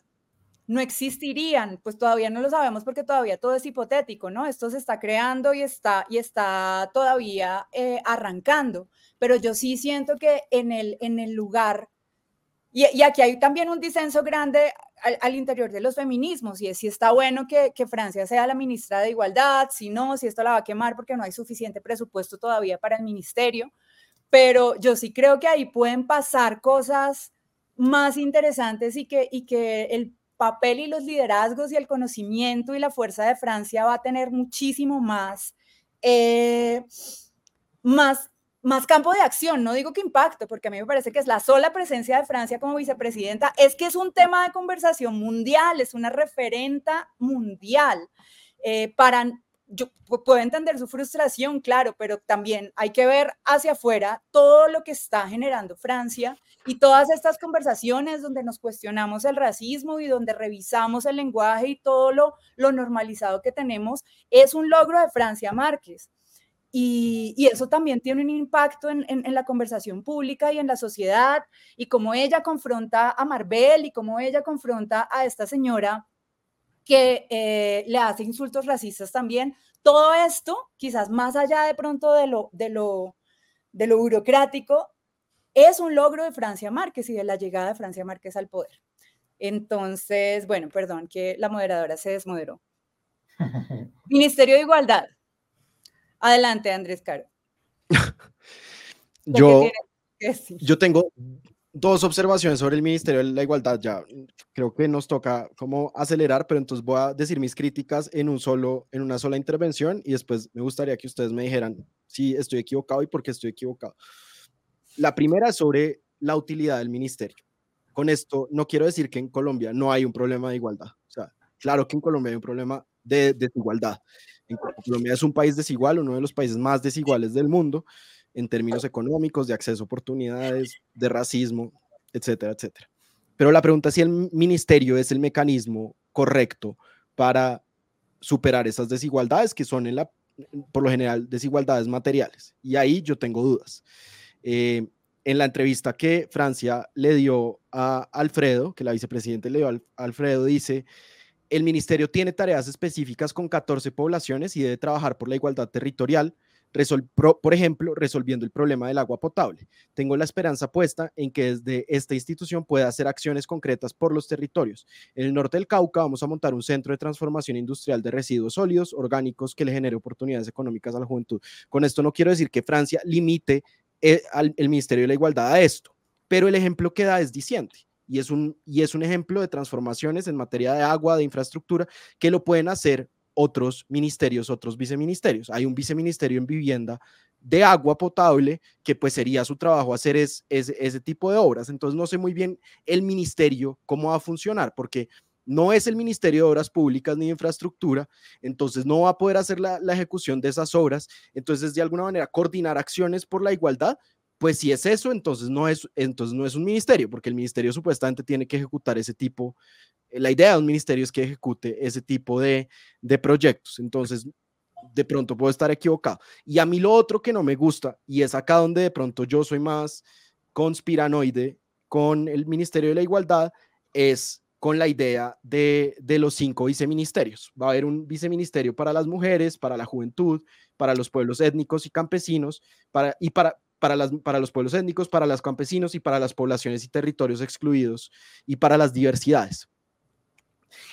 no existirían, pues todavía no lo sabemos porque todavía todo es hipotético, ¿no? Esto se está creando y está, y está todavía eh, arrancando, pero yo sí siento que en el, en el lugar, y, y aquí hay también un disenso grande al, interior de los feminismos, y si está bueno que, que, Francia sea la ministra de Igualdad, si no, si esto la va a quemar porque no hay suficiente presupuesto todavía para el ministerio, pero yo sí creo que ahí pueden pasar cosas más interesantes y que, el papel y los liderazgos y el conocimiento y la fuerza de Francia va a tener muchísimo más, eh, más, más campo de acción. No digo que impacto, porque a mí me parece que es la sola presencia de Francia como vicepresidenta, es que es un tema de conversación mundial, es una referenta mundial. Eh, para, yo puedo entender su frustración, claro, pero también hay que ver hacia afuera todo lo que está generando Francia y todas estas conversaciones donde nos cuestionamos el racismo y donde revisamos el lenguaje y todo lo, lo normalizado que tenemos, es un logro de Francia Márquez. Y, y, eso también tiene un impacto en, en, en, la conversación pública y en la sociedad, y cómo ella confronta a Marbel y cómo ella confronta a esta señora que eh, le hace insultos racistas también. Todo esto, quizás más allá de pronto de lo, de lo, de lo burocrático, es un logro de Francia Márquez y de la llegada de Francia Márquez al poder. Entonces, bueno, perdón que la moderadora se desmoderó. Ministerio de Igualdad. Adelante, Andrés Caro. yo, yo tengo dos observaciones sobre el Ministerio de la Igualdad. Ya creo que nos toca como acelerar, pero entonces voy a decir mis críticas en, un solo, en una sola intervención y después me gustaría que ustedes me dijeran si estoy equivocado y por qué estoy equivocado. La primera es sobre la utilidad del ministerio. Con esto no quiero decir que en Colombia no hay un problema de igualdad. O sea, claro que en Colombia hay un problema de desigualdad. En Colombia es un país desigual, uno de los países más desiguales del mundo en términos económicos, de acceso a oportunidades, de racismo, etcétera, etcétera. Pero la pregunta es si el ministerio es el mecanismo correcto para superar esas desigualdades que son en la, por lo general desigualdades materiales. Y ahí yo tengo dudas. Eh, en la entrevista que Francia le dio a Alfredo, que la vicepresidenta le dio a Alfredo, dice, el ministerio tiene tareas específicas con 14 poblaciones y debe trabajar por la igualdad territorial, por ejemplo, resolviendo el problema del agua potable. Tengo la esperanza puesta en que desde esta institución pueda hacer acciones concretas por los territorios. En el norte del Cauca vamos a montar un centro de transformación industrial de residuos sólidos orgánicos que le genere oportunidades económicas a la juventud. Con esto no quiero decir que Francia limite el, al, Ministerio de la Igualdad a esto, pero el ejemplo que da es diciente. Y es, un, y es un ejemplo de transformaciones en materia de agua, de infraestructura, que lo pueden hacer otros ministerios, otros viceministerios. Hay un viceministerio en vivienda de agua potable que pues sería su trabajo hacer es, es, ese tipo de obras. Entonces no sé muy bien el ministerio cómo va a funcionar porque no es el Ministerio de Obras Públicas ni de Infraestructura, entonces no va a poder hacer la ejecución de esas obras. Entonces de alguna manera coordinar acciones por la igualdad, pues si es eso, entonces no es, entonces no es un ministerio, porque el ministerio supuestamente tiene que ejecutar ese tipo la idea de un ministerio es que ejecute ese tipo de, de proyectos. Entonces, de pronto puedo estar equivocado. Y a mí lo otro que no me gusta, y es acá donde de pronto yo soy más conspiranoide con el Ministerio de la Igualdad, es con la idea de, de, los cinco viceministerios. Va a haber un viceministerio para las mujeres, para la juventud, para los pueblos étnicos y campesinos, para, y para, para, las, para los pueblos étnicos, para los campesinos y para las poblaciones y territorios excluidos y para las diversidades.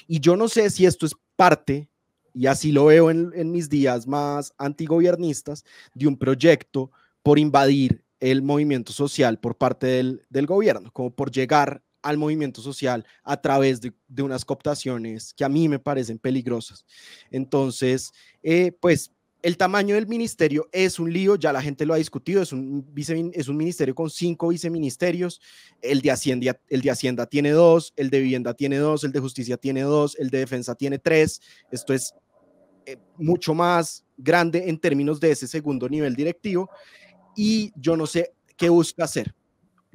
Y yo no sé si esto es parte, y así lo veo en, en mis días más antigobiernistas, de un proyecto por invadir el movimiento social por parte del, del gobierno, como por llegar al movimiento social a través de, de, unas cooptaciones que a mí me parecen peligrosas. Entonces, eh, pues el tamaño del ministerio es un lío, ya la gente lo ha discutido, es un, es un ministerio con cinco viceministerios, el de, Hacienda, el de Hacienda tiene dos, el de Vivienda tiene dos, el de Justicia tiene dos, el de Defensa tiene tres, esto es eh, mucho más grande en términos de ese segundo nivel directivo. Y yo no sé qué busca hacer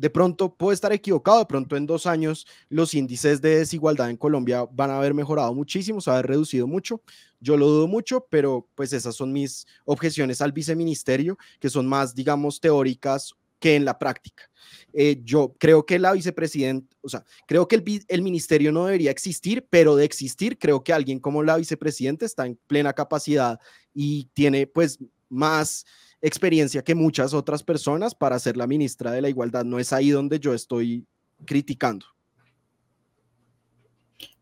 de pronto puedo estar equivocado, de pronto en dos años los índices de desigualdad en Colombia van a haber mejorado muchísimo, se va a haber reducido mucho. Yo lo dudo mucho, pero pues esas son mis objeciones al viceministerio, que son más, digamos, teóricas que en la práctica. Eh, yo creo que la vicepresidenta, o sea, creo que el, el, ministerio no debería existir, pero de existir, creo que alguien como la vicepresidenta está en plena capacidad y tiene pues más experiencia que muchas otras personas para ser la ministra de la Igualdad. No es ahí donde yo estoy criticando.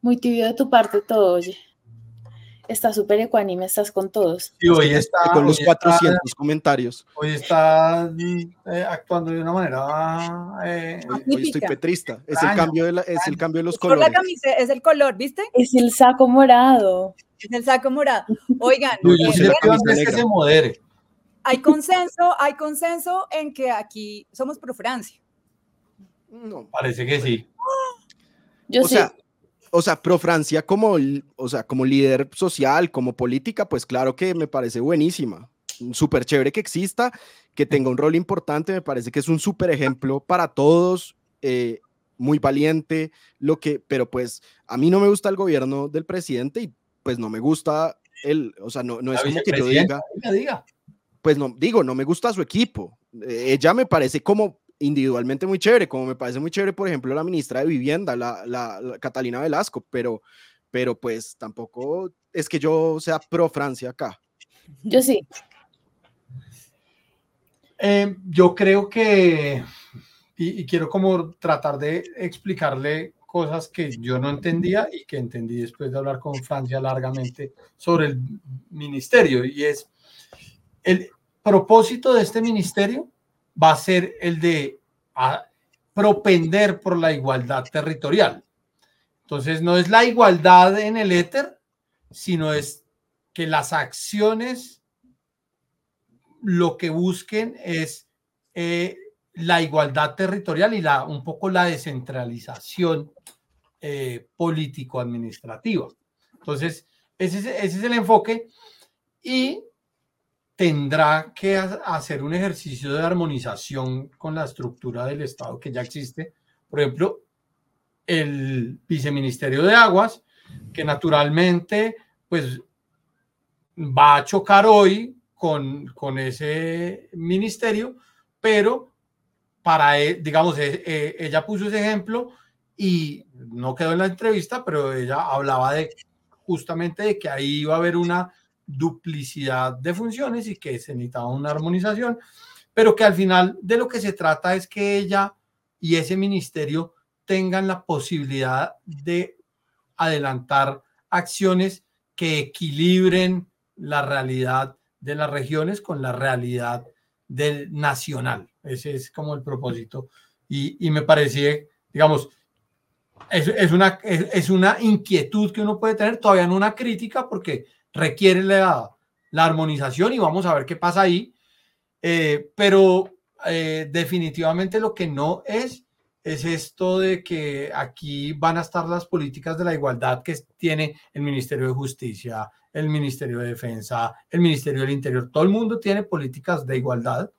Muy tibio de tu parte todo, oye. Está súper ecuánime, estás con todos. Y hoy está, con los hoy 400 está, comentarios. Hoy está eh, actuando de una manera. Eh, hoy estoy petrista. Es el cambio de, la, es el cambio de los es por colores. la camisa, es el color, ¿viste? Es el saco morado. Es el saco morado. Oigan, Uy, yo eh, soy la que se modere. Hay consenso, hay consenso en que aquí somos pro Francia. No, Parece que sí. Yo o sí. sea, o sea, pro Francia como, o sea, como líder social, como política, pues claro que me parece buenísima. Súper chévere que exista, que tenga un rol importante, me parece que es un súper ejemplo para todos, eh, muy valiente, lo que, pero pues a mí no me gusta el gobierno del presidente y pues no me gusta el, o sea, no, no es como que yo diga. Pues no, digo, no me gusta su equipo. Eh, ella me parece como individualmente muy chévere, como me parece muy chévere, por ejemplo, la ministra de Vivienda, la, la- la Catalina Velasco, pero, pero pues tampoco es que yo sea pro Francia acá. Yo sí. Eh, yo creo que, y, y quiero como tratar de explicarle cosas que yo no entendía y que entendí después de hablar con Francia largamente sobre el ministerio, y es el propósito de este ministerio va a ser el de propender por la igualdad territorial. Entonces, no es la igualdad en el éter, sino es que las acciones lo que busquen es eh, la igualdad territorial y la, un poco la descentralización eh, político-administrativa. Entonces, ese es, ese es el enfoque y tendrá que ha- hacer un ejercicio de armonización con la estructura del Estado que ya existe. Por ejemplo, el viceministerio de Aguas, que naturalmente pues va a chocar hoy con, con ese ministerio, pero para, e- digamos, e- e- ella puso ese ejemplo y no quedó en la entrevista, pero ella hablaba de justamente de que ahí iba a haber una duplicidad de funciones y que se necesitaba una armonización, pero que al final de lo que se trata es que ella y ese ministerio tengan la posibilidad de adelantar acciones que equilibren la realidad de las regiones con la realidad del nacional. Ese es como el propósito. Y, me parece, digamos, es, es una, es, es, una inquietud que uno puede tener, todavía no una crítica, porque requiere la, la armonización y vamos a ver qué pasa ahí. Eh, pero eh, definitivamente lo que no es es esto de que aquí van a estar las políticas de la igualdad que tiene el Ministerio de Justicia, el Ministerio de Defensa, el Ministerio del Interior. Todo el mundo tiene políticas de igualdad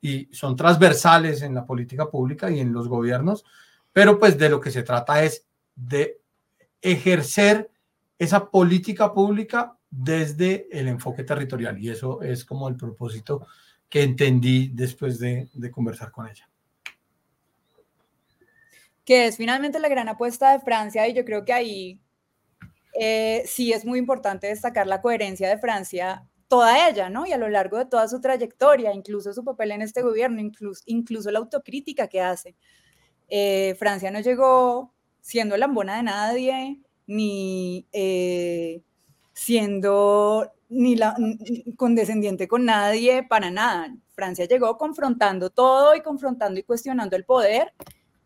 y son transversales en la política pública y en los gobiernos, pero pues de lo que se trata es de ejercer esa política pública desde el enfoque territorial. Y eso es como el propósito que entendí después de, conversar con ella. Que es finalmente la gran apuesta de Francia y yo creo que ahí eh, sí es muy importante destacar la coherencia de Francia, toda ella, ¿no? Y a lo largo de toda su trayectoria, incluso su papel en este gobierno, incluso, incluso la autocrítica que hace. Eh, Francia no llegó siendo lambona de nadie, ni eh, siendo ni la, condescendiente con nadie, para nada. Francia llegó confrontando todo y confrontando y cuestionando el poder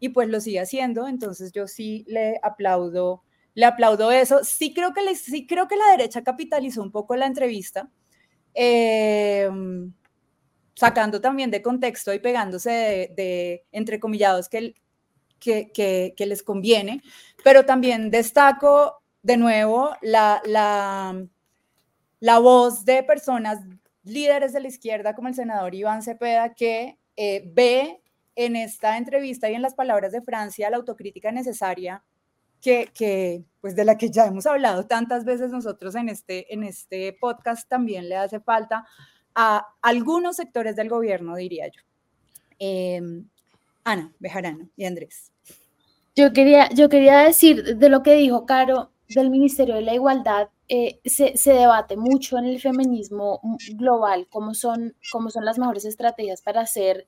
y pues lo sigue haciendo, entonces yo sí le aplaudo, le aplaudo eso. Sí creo que, sí creo que la derecha capitalizó un poco la entrevista, em, sacando también de contexto y pegándose de, de entrecomillados que, que, les conviene, pero también destaco de nuevo la, la la voz de personas líderes de la izquierda como el senador Iván Cepeda, que eh, ve en esta entrevista y en las palabras de Francia la autocrítica necesaria que, pues de la que ya hemos hablado tantas veces nosotros en este, en este podcast también le hace falta a algunos sectores del gobierno, diría yo. Em, Ana Bejarano y Andrés. Yo quería, yo quería decir de lo que dijo Caro del Ministerio de la Igualdad, eh, se, debate mucho en el feminismo global cómo son, cómo son las mejores estrategias para hacer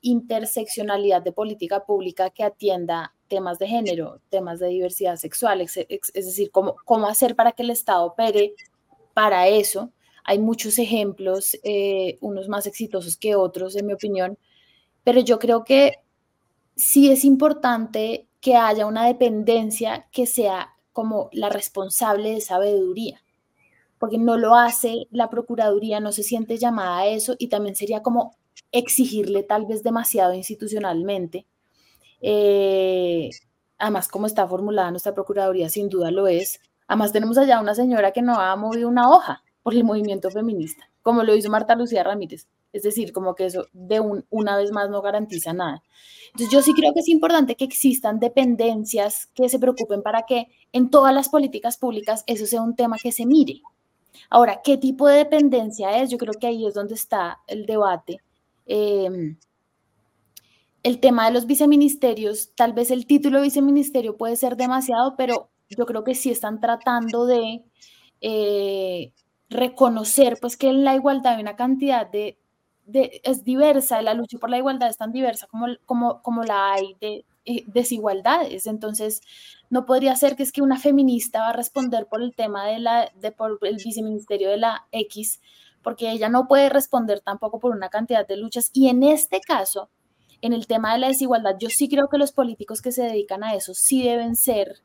interseccionalidad de política pública que atienda temas de género, temas de diversidad sexual, es, decir, cómo, cómo hacer para que el Estado opere para eso. Hay muchos ejemplos, eh, unos más exitosos que otros, en mi opinión, pero yo creo que sí es importante que haya una dependencia que sea como la responsable de sabiduría, porque no lo hace la Procuraduría, no se siente llamada a eso y también sería como exigirle tal vez demasiado institucionalmente. Eh, además, como está formulada nuestra Procuraduría, sin duda lo es. Además, tenemos allá una señora que no ha movido una hoja por el movimiento feminista, como lo hizo Marta Lucía Ramírez. Es decir, como que eso de una vez más no garantiza nada. Entonces yo sí creo que es importante que existan dependencias que se preocupen para que en todas las políticas públicas eso sea un tema que se mire. Ahora, ¿qué tipo de dependencia es? Yo creo que ahí es donde está el debate. Em, el tema de los viceministerios, tal vez el título de viceministerio puede ser demasiado, pero yo creo que sí están tratando de eh, reconocer pues que en la igualdad hay una cantidad de es diversa, la lucha por la igualdad es tan diversa como, como, como la hay de eh, desigualdades. Entonces, no podría ser que es que una feminista va a responder por el tema de la, de, por el viceministerio de la X, porque ella no puede responder tampoco por una cantidad de luchas. Y en este caso, en el tema de la desigualdad, yo sí creo que los políticos que se dedican a eso sí deben ser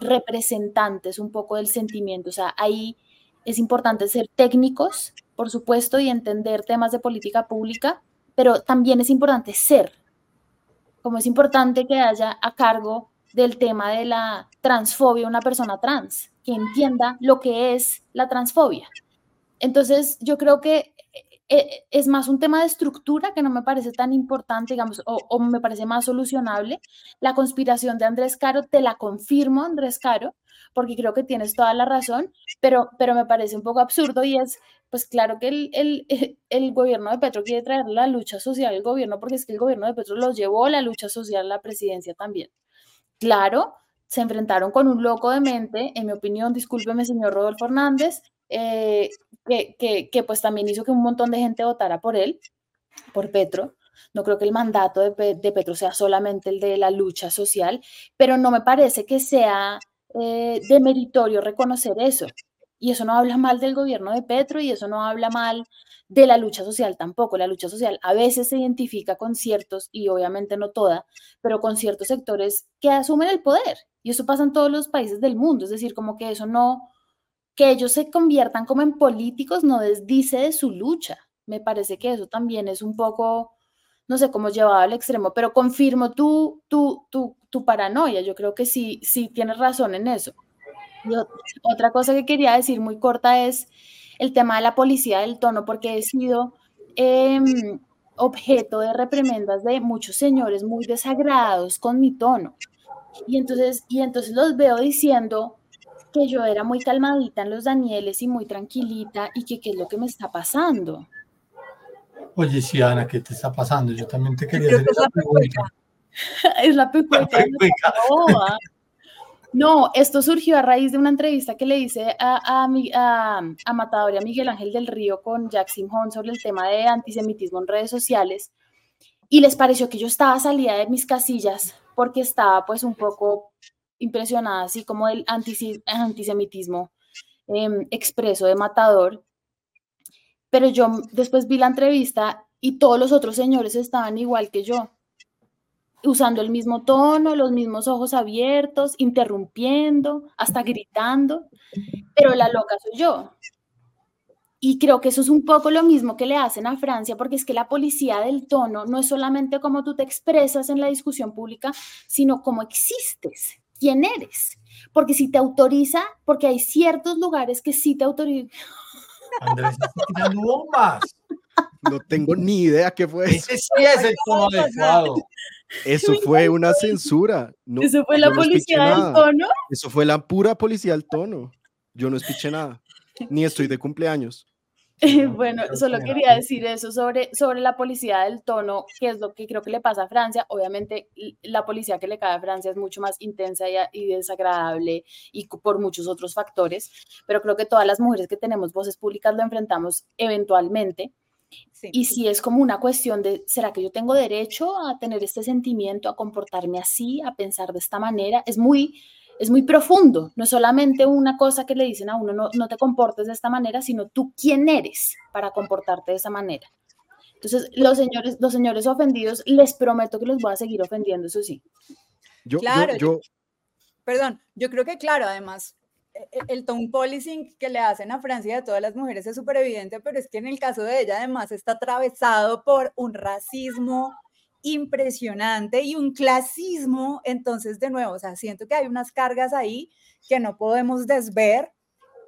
representantes un poco del sentimiento. O sea, ahí es importante ser técnicos, por supuesto, y entender temas de política pública, pero también es importante ser, como es importante que haya a cargo del tema de la transfobia una persona trans, que entienda lo que es la transfobia. Entonces, yo creo que es más un tema de estructura que no me parece tan importante, digamos, o, o, me parece más solucionable. La conspiración de Andrés Caro, te la confirmo, Andrés Caro, porque creo que tienes toda la razón, pero, pero me parece un poco absurdo y es, pues claro que el, el, el gobierno de Petro quiere traer la lucha social al gobierno, porque es que el gobierno de Petro los llevó la lucha social a la presidencia también. Claro, se enfrentaron con un loco de mente, en mi opinión, discúlpeme, señor Rodolfo Hernández, eh, que, que, pues también hizo que un montón de gente votara por él, por Petro. No creo que el mandato de, de Petro sea solamente el de la lucha social, pero no me parece que sea eh, de meritorio reconocer eso. Y eso no habla mal del gobierno de Petro y eso no habla mal de la lucha social tampoco. La lucha social a veces se identifica con ciertos, y obviamente no toda, pero con ciertos sectores que asumen el poder. Y eso pasa en todos los países del mundo. Es decir, como que eso no, que ellos se conviertan como en políticos no desdice de su lucha. Me parece que eso también es un poco, no sé cómo llevado al extremo, pero confirmo tu, tu, tu, tu paranoia. Yo creo que sí, sí tienes razón en eso. Otra cosa que quería decir muy corta es el tema de la policía del tono, porque he sido em, objeto de reprimendas de muchos señores muy desagradados con mi tono. Y entonces, y entonces los veo diciendo que yo era muy calmadita en los Danieles y muy tranquilita y que qué es lo que me está pasando. Oye, sí, Ana, ¿qué te está pasando? Yo también te quería Creo hacer que es esa la pregunta. es la pecueca. No, esto surgió a raíz de una entrevista que le hice a, a, mi- a, a Matador y a Miguel Ángel del Río con Jack Simón sobre el tema de antisemitismo en redes sociales y les pareció que yo estaba salida de mis casillas porque estaba pues un poco impresionada así como del antisemitismo em, expreso de Matador. Pero yo después vi la entrevista y todos los otros señores estaban igual que yo usando el mismo tono, los mismos ojos abiertos, interrumpiendo, hasta gritando, pero la loca soy yo. Y creo que eso es un poco lo mismo que le hacen a Francia, porque es que la policía del tono no es solamente cómo tú te expresas en la discusión pública, sino cómo existes, quién eres. Porque si te autoriza, porque hay ciertos lugares que sí te autorizan. Andrés está tirando bombas. No tengo ni idea qué fue eso. Ese sí es el tono adecuado. Eso fue una censura. No, Eso fue la no policía del tono. Eso fue la pura policía del tono. Yo no escuché nada. Ni estoy de cumpleaños. Bueno, solo que quería decir eso sobre, sobre la policía del tono, que es lo que creo que le pasa a Francia. Obviamente, la policía que le cae a Francia es mucho más intensa y, desagradable y por muchos otros factores, pero creo que todas las mujeres que tenemos voces públicas lo enfrentamos eventualmente. Sí. Y si es como una cuestión de, ¿será que yo tengo derecho a tener este sentimiento, a comportarme así, a pensar de esta manera? Es muy, es muy profundo, no es solamente una cosa que le dicen a uno, no, no te comportes de esta manera, sino tú quién eres para comportarte de esa manera. Entonces, los señores, los señores ofendidos, les prometo que los voy a seguir ofendiendo, eso sí. Yo, yo- Claro, yo, Perdón, yo creo que claro, además, e- e- el tone policing que le hacen a Francia y a todas las mujeres es súper evidente, pero es que en el caso de ella además está atravesado por un racismo impresionante y un clasismo, entonces de nuevo, o sea, siento que hay unas cargas ahí que no podemos desver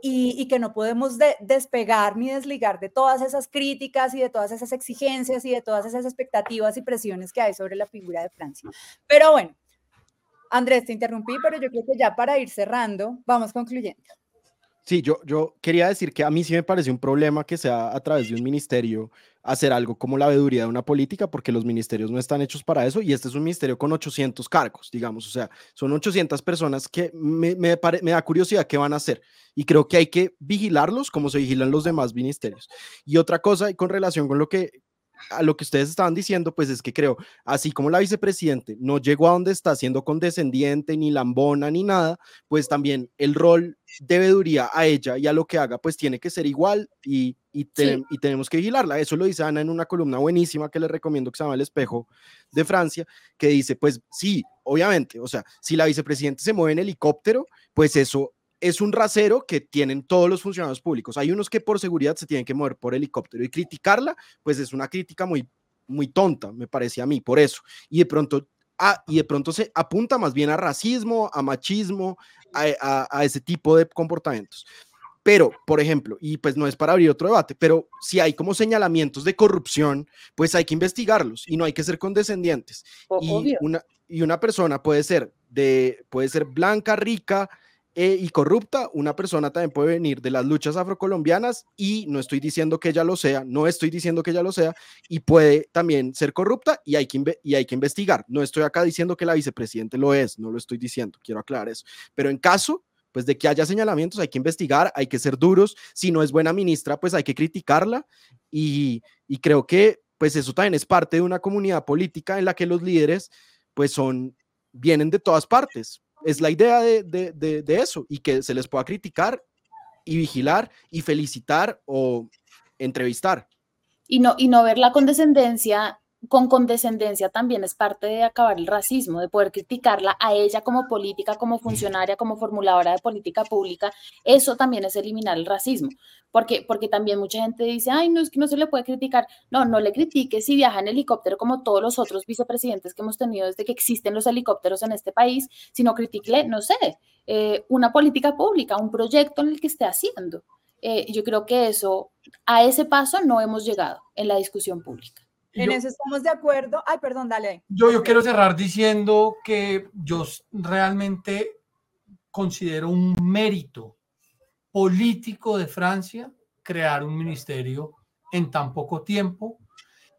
y, y que no podemos de- despegar ni desligar de todas esas críticas y de todas esas exigencias y de todas esas expectativas y presiones que hay sobre la figura de Francia. Pero bueno, Andrés, te interrumpí, pero yo creo que ya para ir cerrando, vamos concluyendo. Sí, yo, yo quería decir que a mí sí me parece un problema que sea a través de un ministerio hacer algo como la veeduría de una política, porque los ministerios no están hechos para eso y este es un ministerio con 800 cargos, digamos, o sea, son 800 personas que me, me, me da curiosidad qué van a hacer y creo que hay que vigilarlos como se vigilan los demás ministerios. Y otra cosa, y con relación con lo que a lo que ustedes estaban diciendo, pues es que creo, así como la vicepresidente no llegó a donde está siendo condescendiente, ni lambona, ni nada, pues también el rol de veeduría a ella y a lo que haga, pues tiene que ser igual y, y, tenem- y tenemos que vigilarla. Eso lo dice Ana en una columna buenísima que les recomiendo que se llama El Espejo de Francia, que dice, pues sí, obviamente, o sea, si la vicepresidenta se mueve en helicóptero, pues eso es un rasero que tienen todos los funcionarios públicos. Hay unos que por seguridad se tienen que mover por helicóptero y criticarla, pues es una crítica muy, muy tonta, me parece a mí, por eso. Y de pronto, ah, y de pronto se apunta más bien a racismo, a machismo, a, a- a ese tipo de comportamientos. Pero, por ejemplo, y pues no es para abrir otro debate, pero si hay como señalamientos de corrupción, pues hay que investigarlos y no hay que ser condescendientes y una, y una persona puede ser de puede ser blanca, rica eh, y corrupta, una persona también puede venir de las luchas afrocolombianas y no estoy diciendo que ella lo sea, no estoy diciendo que ella lo sea y puede también ser corrupta y hay que y hay que investigar. No estoy acá diciendo que la vicepresidente lo es, no lo estoy diciendo, quiero aclarar eso, pero en caso pues de que haya señalamientos hay que investigar, hay que ser duros, si no es buena ministra, pues hay que criticarla y, y creo que pues eso también es parte de una comunidad política en la que los líderes pues son, vienen de todas partes. Es la idea de, de, de, eso y que se les pueda criticar y vigilar y felicitar o entrevistar. Y no, y no ver la condescendencia con condescendencia también es parte de acabar el racismo, de poder criticarla a ella como política, como funcionaria, como formuladora de política pública. Eso también es eliminar el racismo, porque, porque también mucha gente dice, ay, no es que no se le puede criticar. No, no le critique si viaja en helicóptero como todos los otros vicepresidentes que hemos tenido desde que existen los helicópteros en este país, sino critique, no sé, eh, una política pública, un proyecto en el que esté haciendo. Eh, yo creo que eso, a ese paso no hemos llegado en la discusión pública. En Yo- eso estamos de acuerdo. Ay, perdón, dale. Yo, yo quiero cerrar diciendo que yo realmente considero un mérito político de Francia crear un ministerio en tan poco tiempo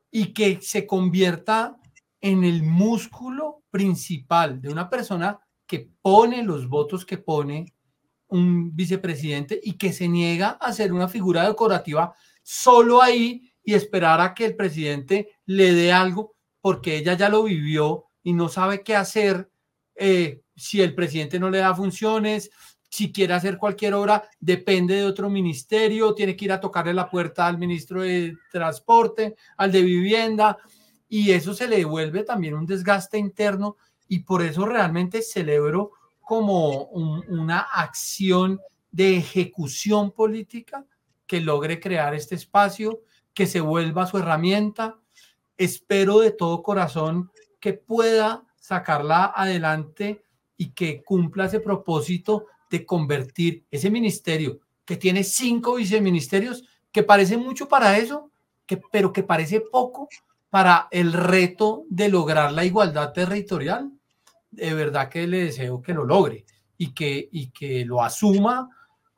y que se convierta en el músculo principal de una persona que pone los votos que pone un vicepresidente y que se niega a ser una figura decorativa solo ahí y esperar a que el presidente le dé algo porque ella ya lo vivió y no sabe qué hacer eh, si el presidente no le da funciones, si quiere hacer cualquier obra, depende de otro ministerio, tiene que ir a tocarle la puerta al ministro de Transporte, al de Vivienda, y eso se le devuelve también un desgaste interno y por eso realmente celebro como un- una acción de ejecución política que logre crear este espacio, que se vuelva su herramienta. Espero de todo corazón que pueda sacarla adelante y que cumpla ese propósito de convertir ese ministerio que tiene cinco viceministerios, que parece mucho para eso, que, pero que parece poco para el reto de lograr la igualdad territorial. De verdad que le deseo que lo logre y que, y que lo asuma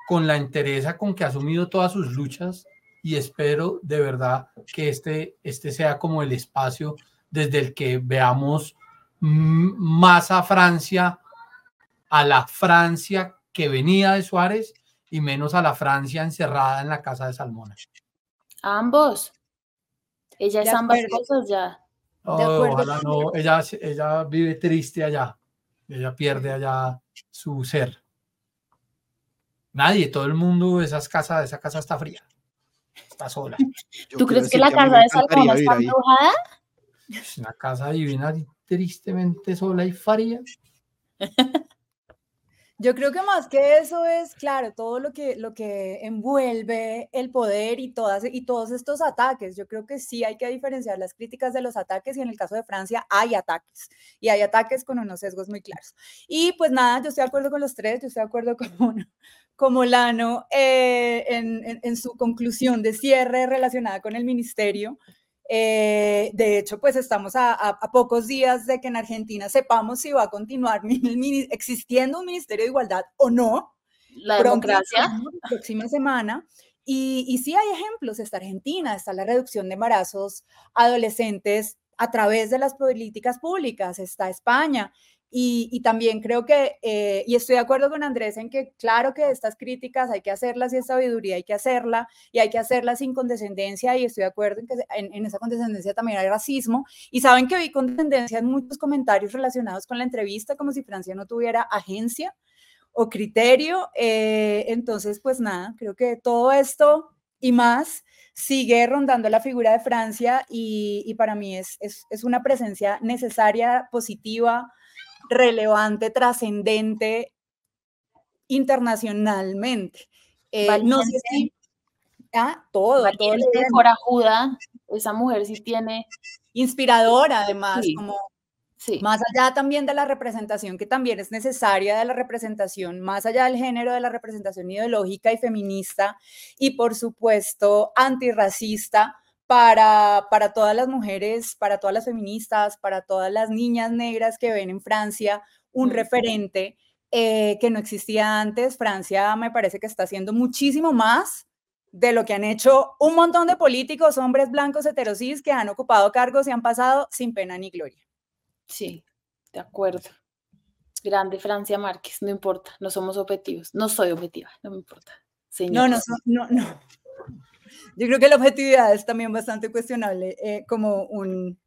con la entereza con que ha asumido todas sus luchas y espero de verdad que este, este sea como el espacio desde el que veamos mm, más a Francia, a la Francia que venía de Suárez y menos a la Francia encerrada en la casa de Salmona. Ambos. Ella es De ambas cosas ya. Oh, acuerdo ojalá no, ella, ella vive triste allá, ella pierde allá su ser. Nadie, todo el mundo, esas casas, esa casa está fría, está sola. Yo ¿Tú crees que decir la casa de vivir está embrujada? Es una casa divina tristemente sola y fría. Yo creo que más que eso es, claro, todo lo que, lo que envuelve el poder y, todas, y todos estos ataques. Yo creo que sí hay que diferenciar las críticas de los ataques y en el caso de Francia hay ataques y hay ataques con unos sesgos muy claros. Y pues nada, yo estoy de acuerdo con los tres, yo estoy de acuerdo con, como Lano eh, en, en- en su conclusión de cierre relacionada con el ministerio. Eh, de hecho, pues estamos a, a- a pocos días de que en Argentina sepamos si va a continuar mi- existiendo un Ministerio de Igualdad o no. La Pronto, democracia. la próxima semana. Y, y sí hay ejemplos, está Argentina, está la reducción de embarazos adolescentes a través de las políticas públicas, está España. Y, y también creo que, eh, y estoy de acuerdo con Andrés en que claro que estas críticas hay que hacerlas y es sabiduría hay que hacerla y hay que hacerlas sin condescendencia y estoy de acuerdo en que en, en esa condescendencia también hay racismo. Y saben que vi condescendencia en muchos comentarios relacionados con la entrevista, como si Francia no tuviera agencia o criterio. eh, entonces, pues nada, creo que todo esto y más sigue rondando la figura de Francia y, y para mí es, es, es una presencia necesaria, positiva, relevante, trascendente internacionalmente. Eh, no sé si... Ah, todo, todo Valiente, tema. corajuda. Esa mujer sí tiene. inspiradora además, Sí. como Sí. más allá también de la representación que también es necesaria de la representación, más allá del género, de la representación ideológica y feminista y por supuesto antirracista para, para todas las mujeres, para todas las feministas, para todas las niñas negras que ven en Francia un referente eh, que no existía antes. Francia me parece que está haciendo muchísimo más de lo que han hecho un montón de políticos, hombres blancos heterosis, que han ocupado cargos y han pasado sin pena ni gloria. Sí, de acuerdo. Grande Francia Márquez, no importa, no somos objetivos. No soy objetiva, no me importa. No, no, no, no, no. Yo creo que la objetividad es también bastante cuestionable eh, como un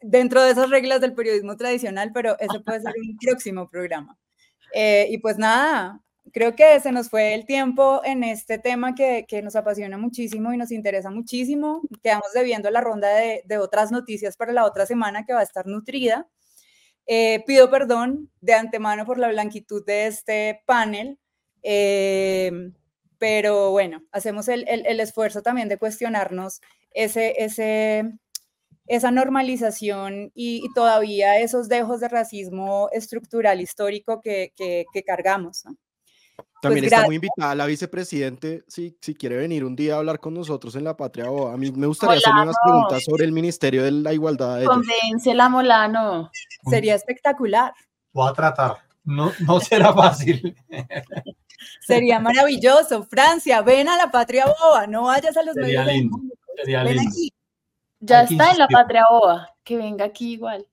dentro de esas reglas del periodismo tradicional, pero ese puede ser un próximo programa. Eh, y pues nada, creo que se nos fue el tiempo en este tema que, que nos apasiona muchísimo y nos interesa muchísimo. Quedamos debiendo la ronda de, de otras noticias para la otra semana que va a estar nutrida. Eh, pido perdón de antemano por la blanquitud de este panel. eh, pero bueno, hacemos el, el- el esfuerzo también de cuestionarnos ese, ese, esa normalización y, y todavía esos dejos de racismo estructural histórico que, que- que cargamos. ¿no? También Pues está muy invitada la vicepresidente, si, si quiere venir un día a hablar con nosotros en la Patria Boba. A mí me gustaría hacerle unas Molano. preguntas sobre el Ministerio de la Igualdad de. Convéncela, Molano. Sería espectacular. Voy a tratar. No, no será fácil. Sería maravilloso. Francia, ven a la patria boba, no vayas a los Sería medios de lindo, comunicación, sería Ven lindo. aquí. Ya está en la patria boba. Que venga aquí igual.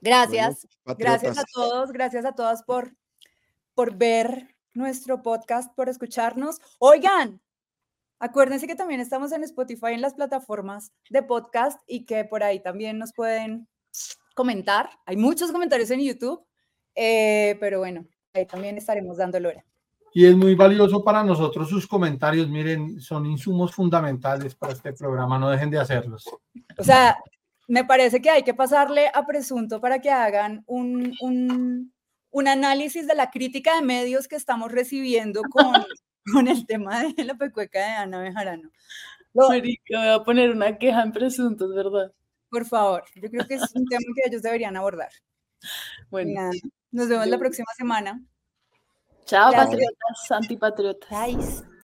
Gracias. Bueno, Gracias a todos, gracias a todas por, por ver nuestro podcast, por escucharnos. Oigan, acuérdense que también estamos en Spotify, en las plataformas de podcast y que por ahí también nos pueden comentar. Hay muchos comentarios en YouTube, eh, pero bueno, ahí también estaremos dando hora. Y es muy valioso para nosotros sus comentarios. Miren, son insumos fundamentales para este programa. No dejen de hacerlos. O sea, me parece que hay que pasarle a Presunto para que hagan un, un, un análisis de la crítica de medios que estamos recibiendo con, con el tema de la pecueca de Ana Bejarano. Lo- Marica, voy a poner una queja en presuntos, ¿verdad? por favor, yo creo que es un tema que ellos deberían abordar. Bueno, nada, nos vemos la próxima semana. chao, Gracias. patriotas, antipatriotas. Bye.